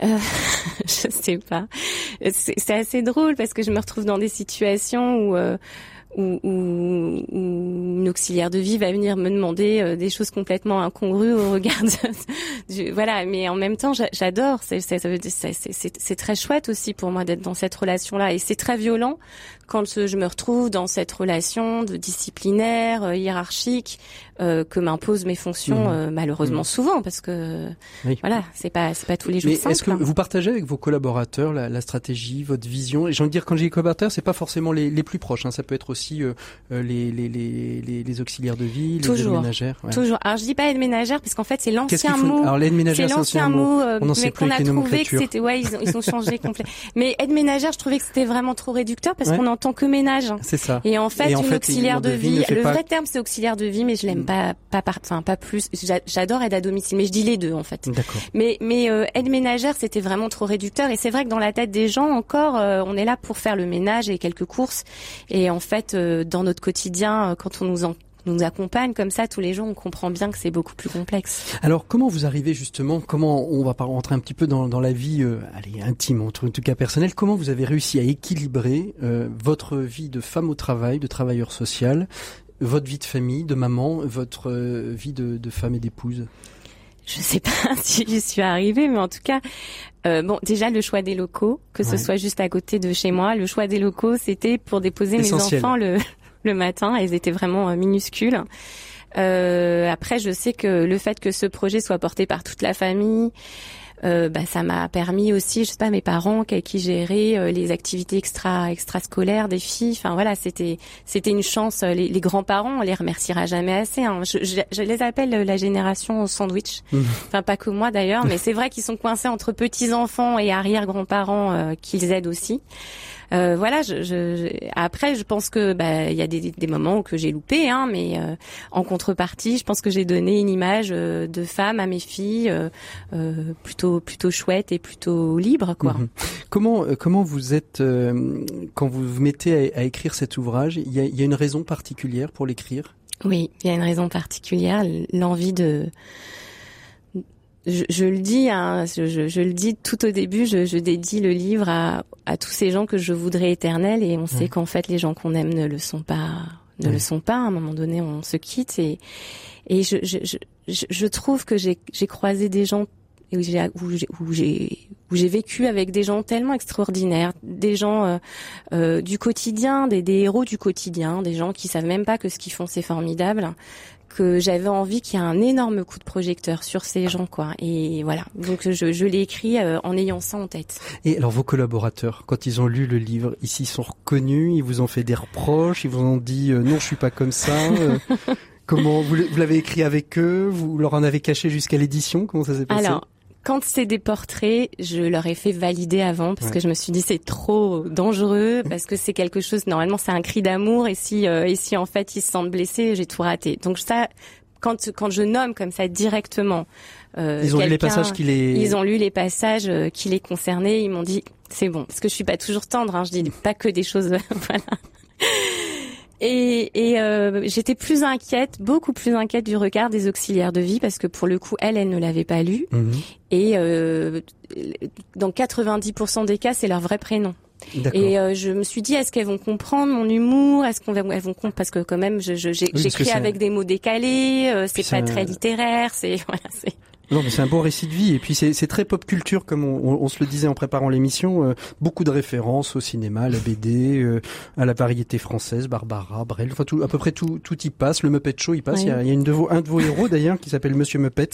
Je sais pas. C'est c'est assez drôle parce que je me retrouve dans des situations où, euh, où, où, où une auxiliaire de vie va venir me demander euh, des choses complètement incongrues au regard de, du- voilà. Mais en même temps, j'a- j'adore. C'est très chouette aussi pour moi d'être dans cette relation-là et c'est très violent quand je me retrouve dans cette relation de disciplinaire, euh, hiérarchique euh, que m'imposent mes fonctions Mhm. euh, malheureusement souvent parce que Oui. voilà, c'est pas c'est pas tous les jours Mais simple. est-ce que hein. vous partagez avec vos collaborateurs la, la stratégie, votre vision? Et j'ai envie de dire, quand j'ai des collaborateurs, c'est pas forcément les, les plus proches. hein. Ça peut être aussi euh, euh, les, les, les, les, auxiliaires de vie, les Toujours. aides ménagères. ouais. Toujours. Alors je dis pas aide ménagère parce qu'en fait c'est l'ancien mot. Alors l'aide C'est ménagère, c'est l'ancien mot. On mais qu'on a trouvé que c'était ouais ils ont, ils ont changé complet. Mais aide ménagère, je trouvais que c'était vraiment trop réducteur parce Ouais. qu'on entend que ménage. C'est ça. Et en fait, Et en une fait, auxiliaire de vie le pas- vrai terme c'est auxiliaire de vie, mais je l'aime Mm. pas, pas par, enfin pas plus. J'a- J'adore aide à domicile, mais je dis les deux en fait. D'accord. Mais mais euh, aide ménagère, c'était vraiment trop réducteur. Et c'est vrai que dans la tête des gens, encore, euh, on est là pour faire le ménage et quelques courses. Et en fait, euh, dans notre quotidien, euh, quand on nous en nous accompagne comme ça tous les jours, on comprend bien que c'est beaucoup plus complexe. Alors comment vous arrivez justement Comment on va pas rentrer un petit peu dans, dans la vie, euh, allez intime, en tout en tout cas personnelle. Comment vous avez réussi à équilibrer euh, votre vie de femme au travail, de travailleur social, votre vie de famille, de maman, votre euh, vie de, de femme et d'épouse? Je sais pas si j'y suis arrivée, mais en tout cas, euh, bon, déjà le choix des locaux, que Ouais. ce soit juste à côté de chez moi, le choix des locaux, c'était pour déposer Essentiel. mes enfants le le matin. Elles étaient vraiment euh, minuscules. Euh, après, je sais que le fait que ce projet soit porté par toute la famille, euh, bah, ça m'a permis aussi, je sais pas, mes parents qui, qui géraient euh, les activités extra extrascolaires des filles. Enfin voilà, c'était c'était une chance. Les, les grands-parents, on les remerciera jamais assez. hein. Je, je, je les appelle euh, la génération sandwich. Mhm. Enfin pas que moi d'ailleurs, mais c'est vrai qu'ils sont coincés entre petits enfants et arrière grands-parents euh, qu'ils aident aussi. Euh, voilà, je, je, après, je pense que bah il y a des, des moments où que j'ai loupé, hein, mais euh, en contrepartie, je pense que j'ai donné une image euh, de femme à mes filles euh, euh, plutôt plutôt chouette et plutôt libre, quoi. Mhm. Comment comment vous êtes euh, quand vous vous mettez à, à écrire cet ouvrage Il y a, il y a une raison particulière pour l'écrire? Oui, il y a une raison particulière, l'envie de. Je, je le dis, hein, je, je- le dis tout au début, je, je dédie le livre à, à tous ces gens que je voudrais éternels, et on sait Ouais. qu'en fait les gens qu'on aime ne le sont pas, ne le sont pas. À un moment donné, on se quitte, et et je je, je, je- je trouve que j'ai j'ai croisé des gens où j'ai où j'ai où j'ai où j'ai vécu avec des gens tellement extraordinaires, des gens euh, euh, du quotidien, des, des héros du quotidien, des gens qui savent même pas que ce qu'ils font c'est formidable, que j'avais envie qu'il y ait un énorme coup de projecteur sur ces gens quoi. Et voilà, donc je, je l'ai écrit euh, en ayant ça en tête. Et alors vos collaborateurs, quand ils ont lu le livre, ils s'y sont reconnus, ils vous ont fait des reproches, ils vous ont dit euh, non, je suis pas comme ça. euh, comment vous l'avez écrit avec eux Vous leur en avez caché jusqu'à l'édition Comment ça s'est passé? Alors, quand c'est des portraits, je leur ai fait valider avant parce Ouais. que je me suis dit c'est trop dangereux parce que c'est quelque chose normalement c'est un cri d'amour et si euh, et si en fait ils se sentent blessés, j'ai tout raté. Donc ça quand quand je nomme comme ça directement euh, Ils ont lu les passages qui les. Ils ont lu les passages euh, qui les concernaient. Ils m'ont dit c'est bon parce que je suis pas toujours tendre. Hein, je dis pas que des choses voilà. Et, et euh, j'étais plus inquiète, beaucoup plus inquiète du regard des auxiliaires de vie parce que pour le coup, elle, elle ne l'avait pas lu. Mhm. Et euh, dans 90% des cas, c'est leur vrai prénom. Et euh, je me suis dit, est-ce qu'elles vont comprendre mon humour? Est-ce qu'on va, elles vont comprendre? Parce que quand même, je, je- j'écris c'est- avec des mots décalés. euh, c'est pas très littéraire. C'est voilà. Non, mais c'est un beau récit de vie. Et puis c'est c'est très pop culture, comme on, on- on se le disait en préparant l'émission. euh, beaucoup de références au cinéma, à la BD, euh, à la variété française, Barbara, Brel, enfin tout, à peu près tout, tout y passe. Le Muppet Show y passe. Oui. Il y a, il y a une de vos, un de vos héros d'ailleurs qui s'appelle Monsieur Muppet,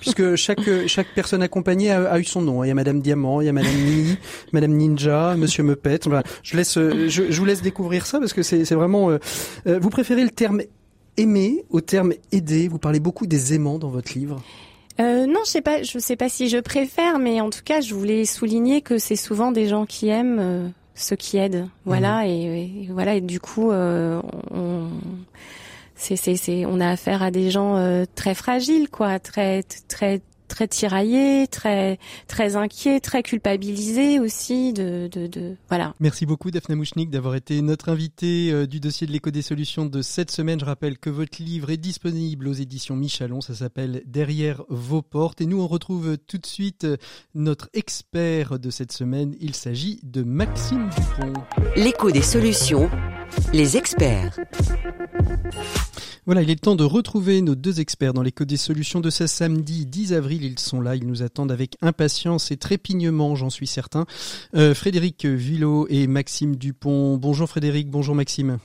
puisque chaque euh, chaque personne accompagnée a, a eu son nom. Il y a Madame Diamant, il y a Madame Mini, Madame Ninja, Monsieur Muppet. Voilà. Je laisse, euh, je, je vous laisse découvrir ça parce que c'est c'est vraiment. euh, euh, vous préférez le terme aimer au terme aider. Vous parlez beaucoup des aimants dans votre livre. Euh, non, je sais pas, je sais pas si je préfère, mais en tout cas, je voulais souligner que c'est souvent des gens qui aiment euh, ceux qui aident, voilà, mhm. et, voilà, et du coup, euh, on, c'est, c'est, c'est, on a affaire à des gens euh, très fragiles, quoi, très, très très tiraillé, très très inquiet, très culpabilisé aussi de, de, de voilà. Merci beaucoup Daphne Mouchnik d'avoir été notre invité euh, du dossier de l'éco des solutions de cette semaine. Je rappelle que votre livre est disponible aux éditions Michalon, ça s'appelle Derrière vos portes et nous on retrouve tout de suite euh, notre expert de cette semaine, il s'agit de Maxime Dupont. L'écho des solutions, les experts. Voilà, il est temps de retrouver nos deux experts dans l'écho des solutions de ce samedi 10 avril. Ils sont là, ils nous attendent avec impatience et trépignement, j'en suis certain. Euh, Frédéric Villot et Maxime Dupont. Bonjour Frédéric, bonjour Maxime.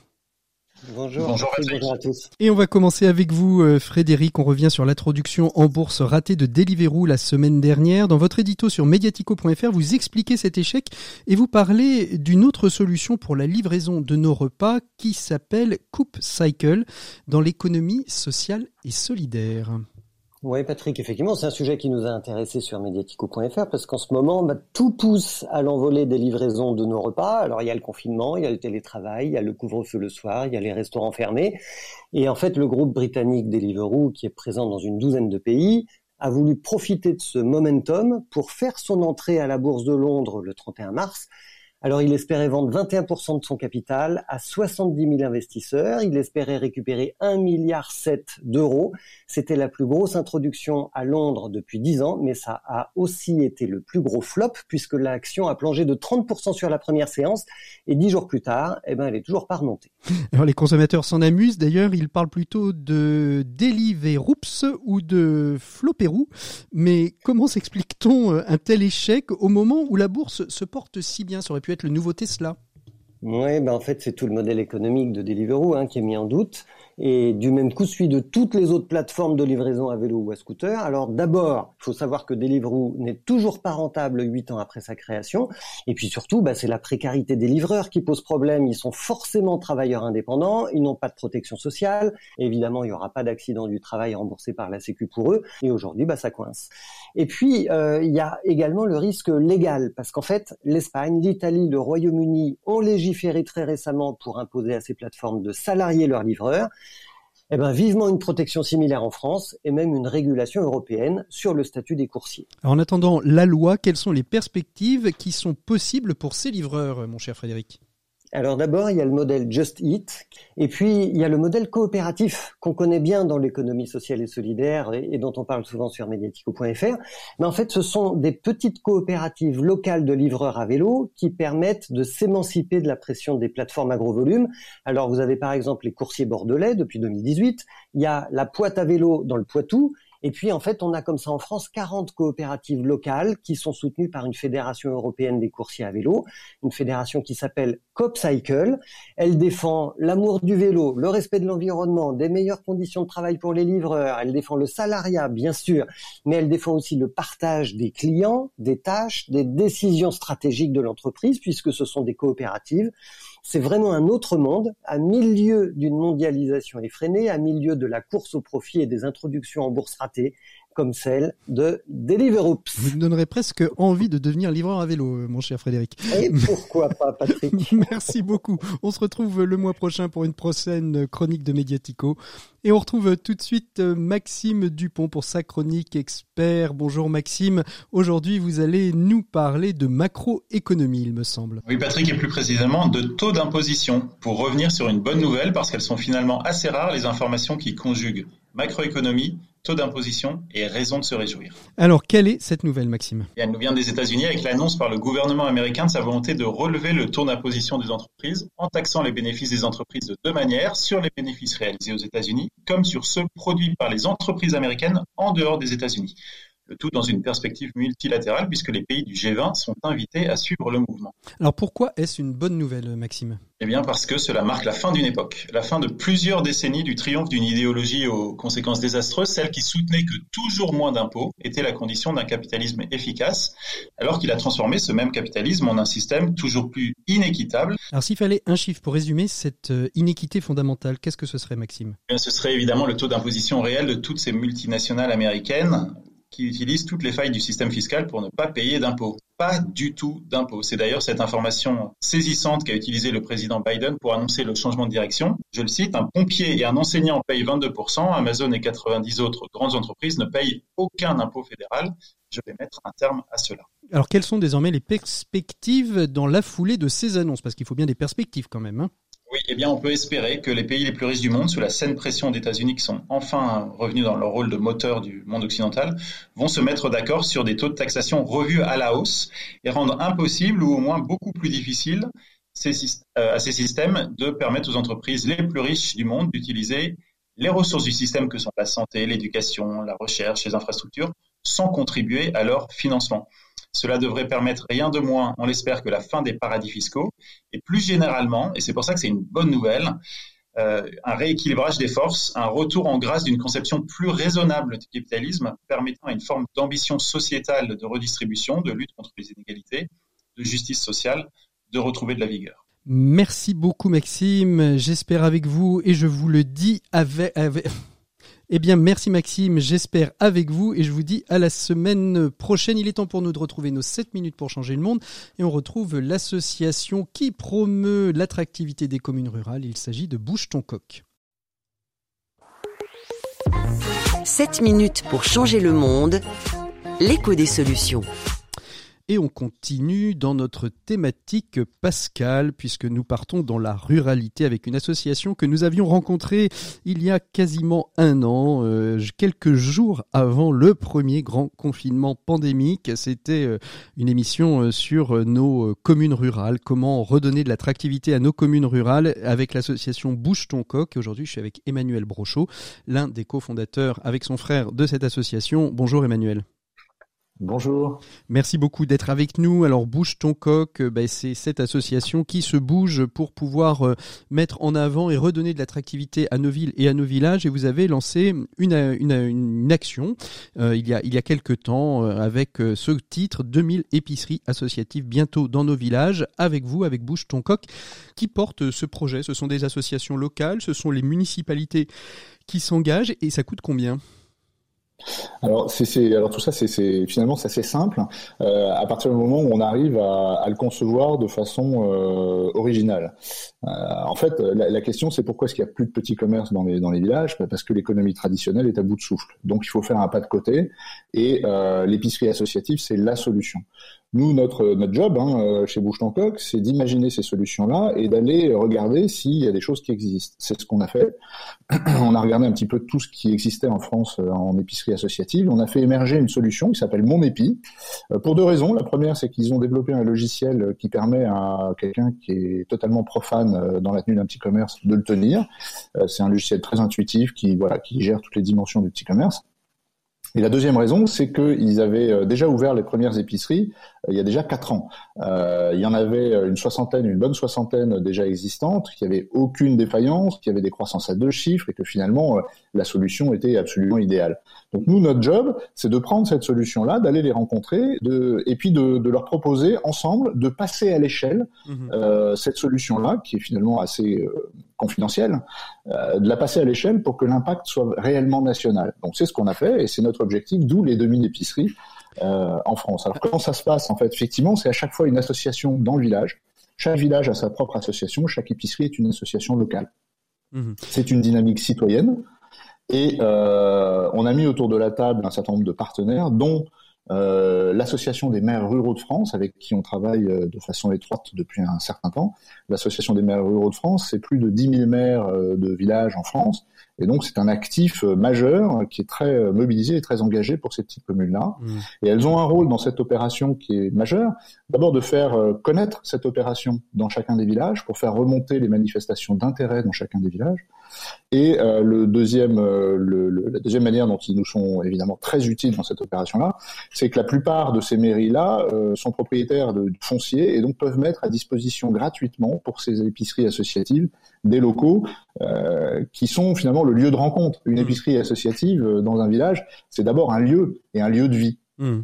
Bonjour, bonjour, à tous. Et on va commencer avec vous, euh, Frédéric. On revient sur l'introduction en bourse ratée de Deliveroo la semaine dernière. Dans votre édito sur mediatico.fr, vous expliquez cet échec et vous parlez d'une autre solution pour la livraison de nos repas qui s'appelle Coupe Cycle dans l'économie sociale et solidaire. Oui, Patrick, effectivement, c'est un sujet qui nous a intéressé sur mediatico.fr parce qu'en ce moment, bah, tout pousse à l'envolée des livraisons de nos repas. Alors, il y a le confinement, il y a le télétravail, il y a le couvre-feu le soir, il y a les restaurants fermés. Et en fait, le groupe britannique Deliveroo, qui est présent dans une douzaine de pays, a voulu profiter de ce momentum pour faire son entrée à la Bourse de Londres le 31 mars alors il espérait vendre 21% de son capital à 70 000 investisseurs. Il espérait récupérer 1,7 milliard d'euros. C'était la plus grosse introduction à Londres depuis 10 ans, mais ça a aussi été le plus gros flop puisque l'action a plongé de 30% sur la première séance et 10 jours plus tard, eh ben, elle est toujours pas remontée. Alors les consommateurs s'en amusent. D'ailleurs, ils parlent plutôt de Deliveroops ou de Flopérou. Mais comment s'explique-t-on euh, un tel échec au moment où la bourse se porte si bien? Sur être le nouveau Tesla. Oui, ben en fait, c'est tout le modèle économique de Deliveroo hein, qui est mis en doute et du même coup celui de toutes les autres plateformes de livraison à vélo ou à scooter. Alors d'abord, il faut savoir que Deliveroo n'est toujours pas rentable huit ans après sa création. Et puis surtout, bah, c'est la précarité des livreurs qui pose problème. Ils sont forcément travailleurs indépendants, ils n'ont pas de protection sociale. évidemment, il n'y aura pas d'accident du travail remboursé par la Sécu pour eux. Et aujourd'hui, bah, ça coince. Et puis, euh, il y a également le risque légal, parce qu'en fait, l'Espagne, l'Italie, le Royaume-Uni ont légiféré très récemment pour imposer à ces plateformes de salarier leurs livreurs eh ben, vivement une protection similaire en France et même une régulation européenne sur le statut des coursiers. en attendant la loi, quelles sont les perspectives qui sont possibles pour ces livreurs, mon cher Frédéric? Alors d'abord, il y a le modèle Just Eat, et puis il y a le modèle coopératif qu'on connaît bien dans l'économie sociale et solidaire et, dont on parle souvent sur mediatico.fr. Mais en fait, ce sont des petites coopératives locales de livreurs à vélo qui permettent de s'émanciper de la pression des plateformes agro-volume. Alors vous avez par exemple les coursiers bordelais depuis 2018, il y a la Poite à vélo dans le Poitou, et puis, en fait, on a comme ça en France 40 coopératives locales qui sont soutenues par une fédération européenne des coursiers à vélo, une fédération qui s'appelle CopCycle. Elle défend l'amour du vélo, le respect de l'environnement, des meilleures conditions de travail pour les livreurs. Elle défend le salariat, bien sûr, mais elle défend aussi le partage des clients, des tâches, des décisions stratégiques de l'entreprise, puisque ce sont des coopératives c'est vraiment un autre monde, à milieu d'une mondialisation effrénée, à milieu de la course au profit et des introductions en bourse ratées, comme celle de Deliveroo. Vous me donnerez presque envie de devenir livreur à vélo, euh, mon cher Frédéric. Et pourquoi pas, Patrick Merci beaucoup. On se retrouve le mois prochain pour une prochaine chronique de Mediatico. Et on retrouve tout de suite euh, Maxime Dupont pour sa chronique expert. Bonjour Maxime. Aujourd'hui, vous allez nous parler de macroéconomie, il me semble. Oui, Patrick, et plus précisément de taux d'imposition. Pour revenir sur une bonne nouvelle, parce qu'elles sont finalement assez rares, les informations qui conjuguent macroéconomie, taux d'imposition et raison de se réjouir. Alors, quelle est cette nouvelle, Maxime? Elle nous vient des États-Unis avec l'annonce par le gouvernement américain de sa volonté de relever le taux d'imposition des entreprises en taxant les bénéfices des entreprises de deux manières, sur les bénéfices réalisés aux États-Unis comme sur ceux produits par les entreprises américaines en dehors des États-Unis le tout dans une perspective multilatérale puisque les pays du G20 sont invités à suivre le mouvement. Alors pourquoi est-ce une bonne nouvelle, Maxime? Eh bien parce que cela marque la fin d'une époque, la fin de plusieurs décennies du triomphe d'une idéologie aux conséquences désastreuses, celle qui soutenait que toujours moins d'impôts était la condition d'un capitalisme efficace, alors qu'il a transformé ce même capitalisme en un système toujours plus inéquitable. Alors s'il fallait un chiffre pour résumer cette euh, inéquité fondamentale, qu'est-ce que ce serait, Maxime? Eh Ce serait évidemment le taux d'imposition réel de toutes ces multinationales américaines qui utilisent toutes les failles du système fiscal pour ne pas payer d'impôts. Pas du tout d'impôts. C'est d'ailleurs cette information saisissante qu'a utilisé le président Biden pour annoncer le changement de direction. Je le cite, un pompier et un enseignant payent 22%, Amazon et 90 autres grandes entreprises ne payent aucun impôt fédéral. Je vais mettre un terme à cela. Alors quelles sont désormais les perspectives dans la foulée de ces annonces? Parce qu'il faut bien des perspectives quand même. Hein oui, eh bien, on peut espérer que les pays les plus riches du monde, sous la saine pression des États-Unis, qui sont enfin revenus dans leur rôle de moteur du monde occidental, vont se mettre d'accord sur des taux de taxation revus à la hausse et rendre impossible ou au moins beaucoup plus difficile euh, à ces systèmes de permettre aux entreprises les plus riches du monde d'utiliser les ressources du système que sont la santé, l'éducation, la recherche, les infrastructures, sans contribuer à leur financement. Cela devrait permettre rien de moins, on l'espère, que la fin des paradis fiscaux et plus généralement, et c'est pour ça que c'est une bonne nouvelle, euh, un rééquilibrage des forces, un retour en grâce d'une conception plus raisonnable du capitalisme permettant à une forme d'ambition sociétale de redistribution, de lutte contre les inégalités, de justice sociale, de retrouver de la vigueur. Merci beaucoup Maxime, j'espère avec vous et je vous le dis avec, avec eh bien, merci Maxime, j'espère avec vous et je vous dis à la semaine prochaine. Il est temps pour nous de retrouver nos 7 minutes pour changer le monde et on retrouve l'association qui promeut l'attractivité des communes rurales. Il s'agit de Bouge ton coq. 7 minutes pour changer le monde, l'écho des solutions. Et on continue dans notre thématique Pascal, puisque nous partons dans la ruralité avec une association que nous avions rencontrée il y a quasiment un an, euh, quelques jours avant le premier grand confinement pandémique. C'était euh, une émission euh, sur nos communes rurales, comment redonner de l'attractivité à nos communes rurales avec l'association Bouge ton coq. Aujourd'hui, je suis avec Emmanuel Brochot, l'un des cofondateurs avec son frère de cette association. Bonjour Emmanuel. Bonjour. Merci beaucoup d'être avec nous. Alors Bouge ton coq, euh, ben, c'est cette association qui se bouge pour pouvoir euh, mettre en avant et redonner de l'attractivité à nos villes et à nos villages. Et vous avez lancé une, une, action euh, il, y a, il quelques temps avec ce titre 2000 épiceries associatives bientôt dans nos villages. Avec vous, avec Bouge ton coq, qui porte ce projet. Ce sont des associations locales, ce sont les municipalités qui s'engagent et ça coûte combien? Alors, c'est, tout ça, c'est, finalement c'est assez simple. Euh, à partir du moment où on arrive à, le concevoir de façon euh, originale. Euh, en fait, la, question, c'est pourquoi est-ce qu'il y a plus de petits commerces dans les dans les villages? Parce que l'économie traditionnelle est à bout de souffle. Donc, il faut faire un pas de côté. Et l'épicerie associative, c'est la solution. Nous, notre, notre job hein, euh, chez Bouche c'est d'imaginer ces solutions-là et d'aller regarder s'il y a des choses qui existent. C'est ce qu'on a fait. on a regardé un petit peu tout ce qui existait en France euh, en épicerie associative. On a fait émerger une solution qui s'appelle Mon Épi, euh, pour deux raisons. La première, c'est qu'ils ont développé un logiciel qui permet à quelqu'un qui est totalement profane dans la tenue d'un petit commerce de le tenir. c'est un logiciel très intuitif qui, voilà, qui gère toutes les dimensions du petit commerce. Et la deuxième raison, c'est qu'ils avaient déjà ouvert les premières épiceries il y a déjà quatre ans. Euh, il y en avait une soixantaine, une bonne soixantaine déjà existantes, qui n'avaient aucune défaillance, qui avaient des croissances à deux chiffres, et que finalement la solution était absolument idéale. Donc nous, notre job, c'est de prendre cette solution-là, d'aller les rencontrer, de, et puis de, de, leur proposer ensemble de passer à l'échelle mmh euh, cette solution-là, qui est finalement assez euh, confidentielle, euh, de la passer à l'échelle pour que l'impact soit réellement national. Donc c'est ce qu'on a fait, et c'est notre objectif, d'où les 2000 épiceries euh, en France. Alors comment ça se passe En fait, effectivement, c'est à chaque fois une association dans le village. Chaque village a sa propre association, chaque épicerie est une association locale. Mmh c'est une dynamique citoyenne. Et euh, on a mis autour de la table un certain nombre de partenaires, dont euh, l'association des maires ruraux de France, avec qui on travaille de façon étroite depuis un certain temps. L'association des maires ruraux de France, c'est plus de 10 000 maires de villages en France, et donc c'est un actif majeur qui est très mobilisé et très engagé pour ces petites communes-là. Mmh. Et elles ont un rôle dans cette opération qui est majeur. D'abord de faire connaître cette opération dans chacun des villages, pour faire remonter les manifestations d'intérêt dans chacun des villages. Et euh, le deuxième, euh, le, la deuxième manière dont ils nous sont évidemment très utiles dans cette opération-là, c'est que la plupart de ces mairies-là euh, sont propriétaires de, fonciers et donc peuvent mettre à disposition gratuitement pour ces épiceries associatives des locaux qui sont finalement le lieu de rencontre. Une mmh. épicerie associative dans un village, c'est d'abord un lieu et un lieu de vie. Mmh.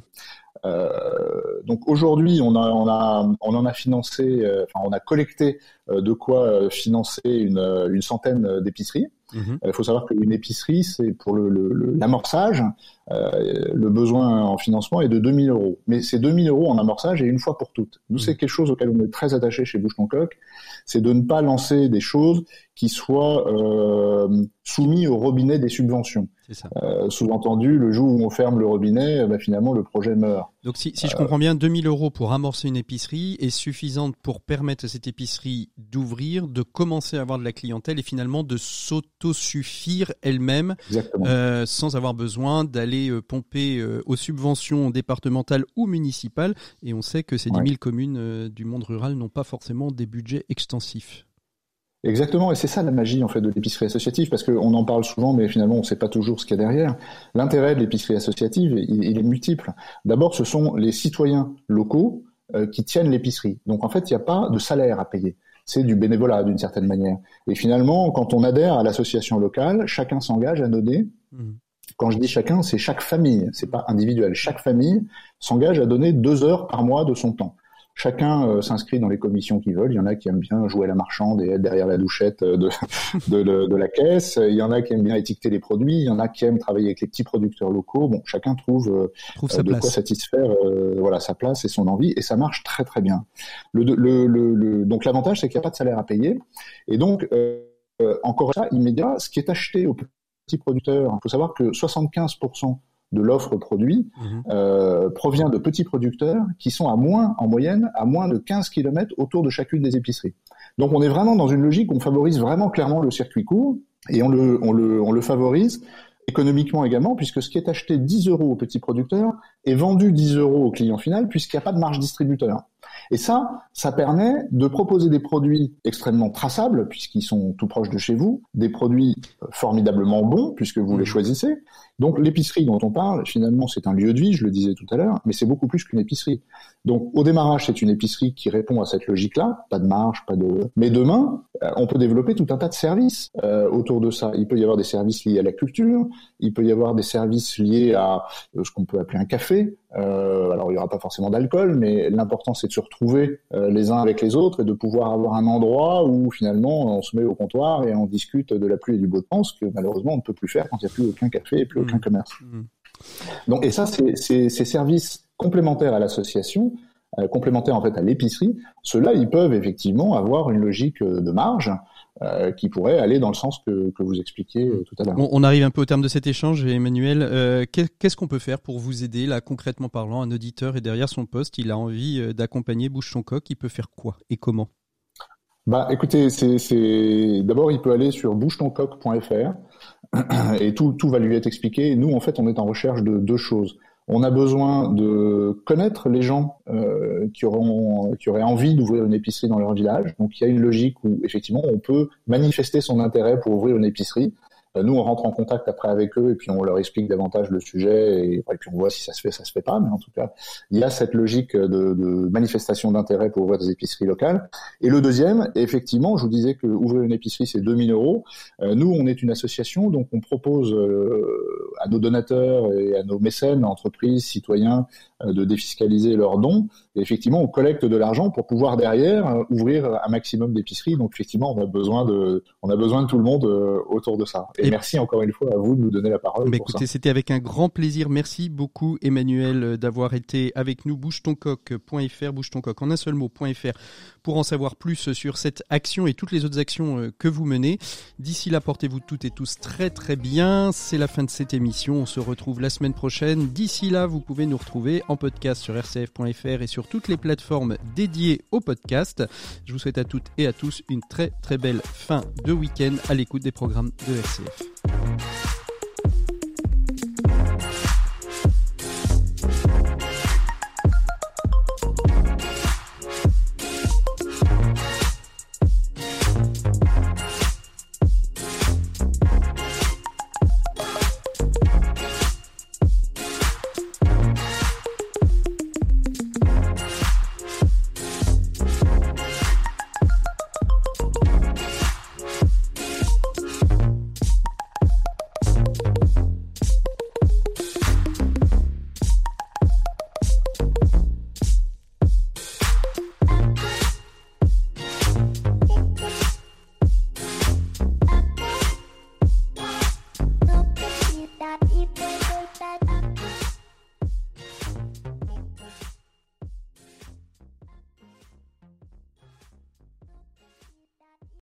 Donc aujourd'hui, on, a, on, a, on en a financé, enfin, on a collecté de quoi financer une, une centaine d'épiceries. Mhm. Il faut savoir qu'une épicerie, c'est pour l'amorçage, le, euh, le besoin en financement est de 2000 euros. Mais ces 2000 euros en amorçage est une fois pour toutes. Nous, c'est mhm. quelque chose auquel on est très attaché chez Bouche Coq, c'est de ne pas lancer des choses qui soient euh, soumis au robinet des subventions. Euh, Sous-entendu, le jour où on ferme le robinet, bah, finalement, le projet meurt. Donc, si, si je comprends bien, 2000 euros pour amorcer une épicerie est suffisante pour permettre à cette épicerie d'ouvrir, de commencer à avoir de la clientèle et finalement de s'autosuffire elle-même euh, sans avoir besoin d'aller euh, pomper euh, aux subventions départementales ou municipales. Et on sait que ces 10 000 communes euh, du monde rural n'ont pas forcément des budgets extensifs. Exactement, et c'est ça la magie en fait de l'épicerie associative, parce qu'on en parle souvent, mais finalement on ne sait pas toujours ce qu'il y a derrière. L'intérêt de l'épicerie associative, il, est multiple. D'abord, ce sont les citoyens locaux euh, qui tiennent l'épicerie. Donc en fait, il n'y a pas de salaire à payer. C'est du bénévolat d'une certaine manière. Et finalement, quand on adhère à l'association locale, chacun s'engage à donner. Mmh. Quand je dis chacun, c'est chaque famille, c'est pas individuel. Chaque famille s'engage à donner deux heures par mois de son temps. Chacun euh, s'inscrit dans les commissions qu'ils veulent. Il y en a qui aiment bien jouer à la marchande et être derrière la douchette euh, de, de, de, la caisse. Il y en a qui aiment bien étiqueter les produits. Il y en a qui aiment travailler avec les petits producteurs locaux. Bon, chacun trouve, euh, de quoi satisfaire voilà sa place et son envie, et ça marche très très bien. Le, le, le, donc l'avantage, c'est qu'il n'y a pas de salaire à payer, et donc encore ça immédiat, ce qui est acheté aux petits producteurs, il faut savoir que 75% de l'offre produit mhm. euh, provient de petits producteurs qui sont à moins, en moyenne, à moins de 15 km autour de chacune des épiceries. Donc on est vraiment dans une logique où on favorise vraiment clairement le circuit court et on le, on le, on le favorise économiquement également, puisque ce qui est acheté 10 euros aux petits producteurs est vendu 10 euros au client final, puisqu'il n'y a pas de marge distributeur. Et ça, ça permet de proposer des produits extrêmement traçables, puisqu'ils sont tout proches de chez vous, des produits formidablement bons, puisque vous les mmh. choisissez. Donc l'épicerie dont on parle, finalement, c'est un lieu de vie, je le disais tout à l'heure, mais c'est beaucoup plus qu'une épicerie. Donc au démarrage, c'est une épicerie qui répond à cette logique-là, pas de marge, pas de... Mais demain, euh, on peut développer tout un tas de services euh, autour de ça. Il peut y avoir des services liés à la culture, il peut y avoir des services liés à euh, ce qu'on peut appeler un café, alors il n'y aura pas forcément d'alcool, mais l'important c'est de se retrouver les uns avec les autres et de pouvoir avoir un endroit où finalement on se met au comptoir et on discute de la pluie et du beau temps, ce que malheureusement on ne peut plus faire quand il n'y a plus aucun café et plus aucun commerce. Mmh. Donc et ça c'est ces services complémentaires à l'association, euh, complémentaires en fait à l'épicerie, ceux-là ils peuvent effectivement avoir une logique de marge euh, qui pourrait aller dans le sens que, que vous expliquiez euh, tout à l'heure. On, arrive un peu au terme de cet échange, Emmanuel. Euh, qu'est-ce qu'on peut faire pour vous aider, là, concrètement parlant Un auditeur est derrière son poste, il a envie d'accompagner Bouche son coq, il peut faire quoi et comment? Bah, écoutez, c'est d'abord il peut aller sur bouchetoncoq.fr et tout, tout va lui être expliqué. Nous, en fait, on est en recherche de deux choses on a besoin de connaître les gens euh, qui auront qui auraient envie d'ouvrir une épicerie dans leur village. Donc il y a une logique où effectivement on peut manifester son intérêt pour ouvrir une épicerie. Euh, nous, on rentre en contact après avec eux et puis on leur explique davantage le sujet et, puis on voit si ça se fait, ça se fait pas. Mais en tout cas, il y a cette logique de, de manifestation d'intérêt pour ouvrir des épiceries locales. Et le deuxième, effectivement, je vous disais que ouvrir une épicerie c'est 2000 euros. Euh, nous, on est une association, donc on propose à nos donateurs et à nos mécènes, entreprises, citoyens, euh, de défiscaliser leurs dons. Et effectivement, on collecte de l'argent pour pouvoir derrière euh, ouvrir un maximum d'épiceries. Donc effectivement, on a besoin de, on a besoin de tout le monde euh, autour de ça. Et, merci encore une fois à vous de nous donner la parole. Mais écoutez, c'était avec un grand plaisir. Merci beaucoup, Emmanuel, d'avoir été avec nous. Bouchetoncoq.fr, bouchetoncoq en un seul mot.fr pour en savoir plus sur cette action et toutes les autres actions que vous menez. D'ici là, portez-vous toutes et tous très très bien. C'est la fin de cette émission. On se retrouve la semaine prochaine. D'ici là, vous pouvez nous retrouver en podcast sur rcf.fr et sur toutes les plateformes dédiées au podcast. Je vous souhaite à toutes et à tous une très très belle fin de week-end à l'écoute des programmes de RCF.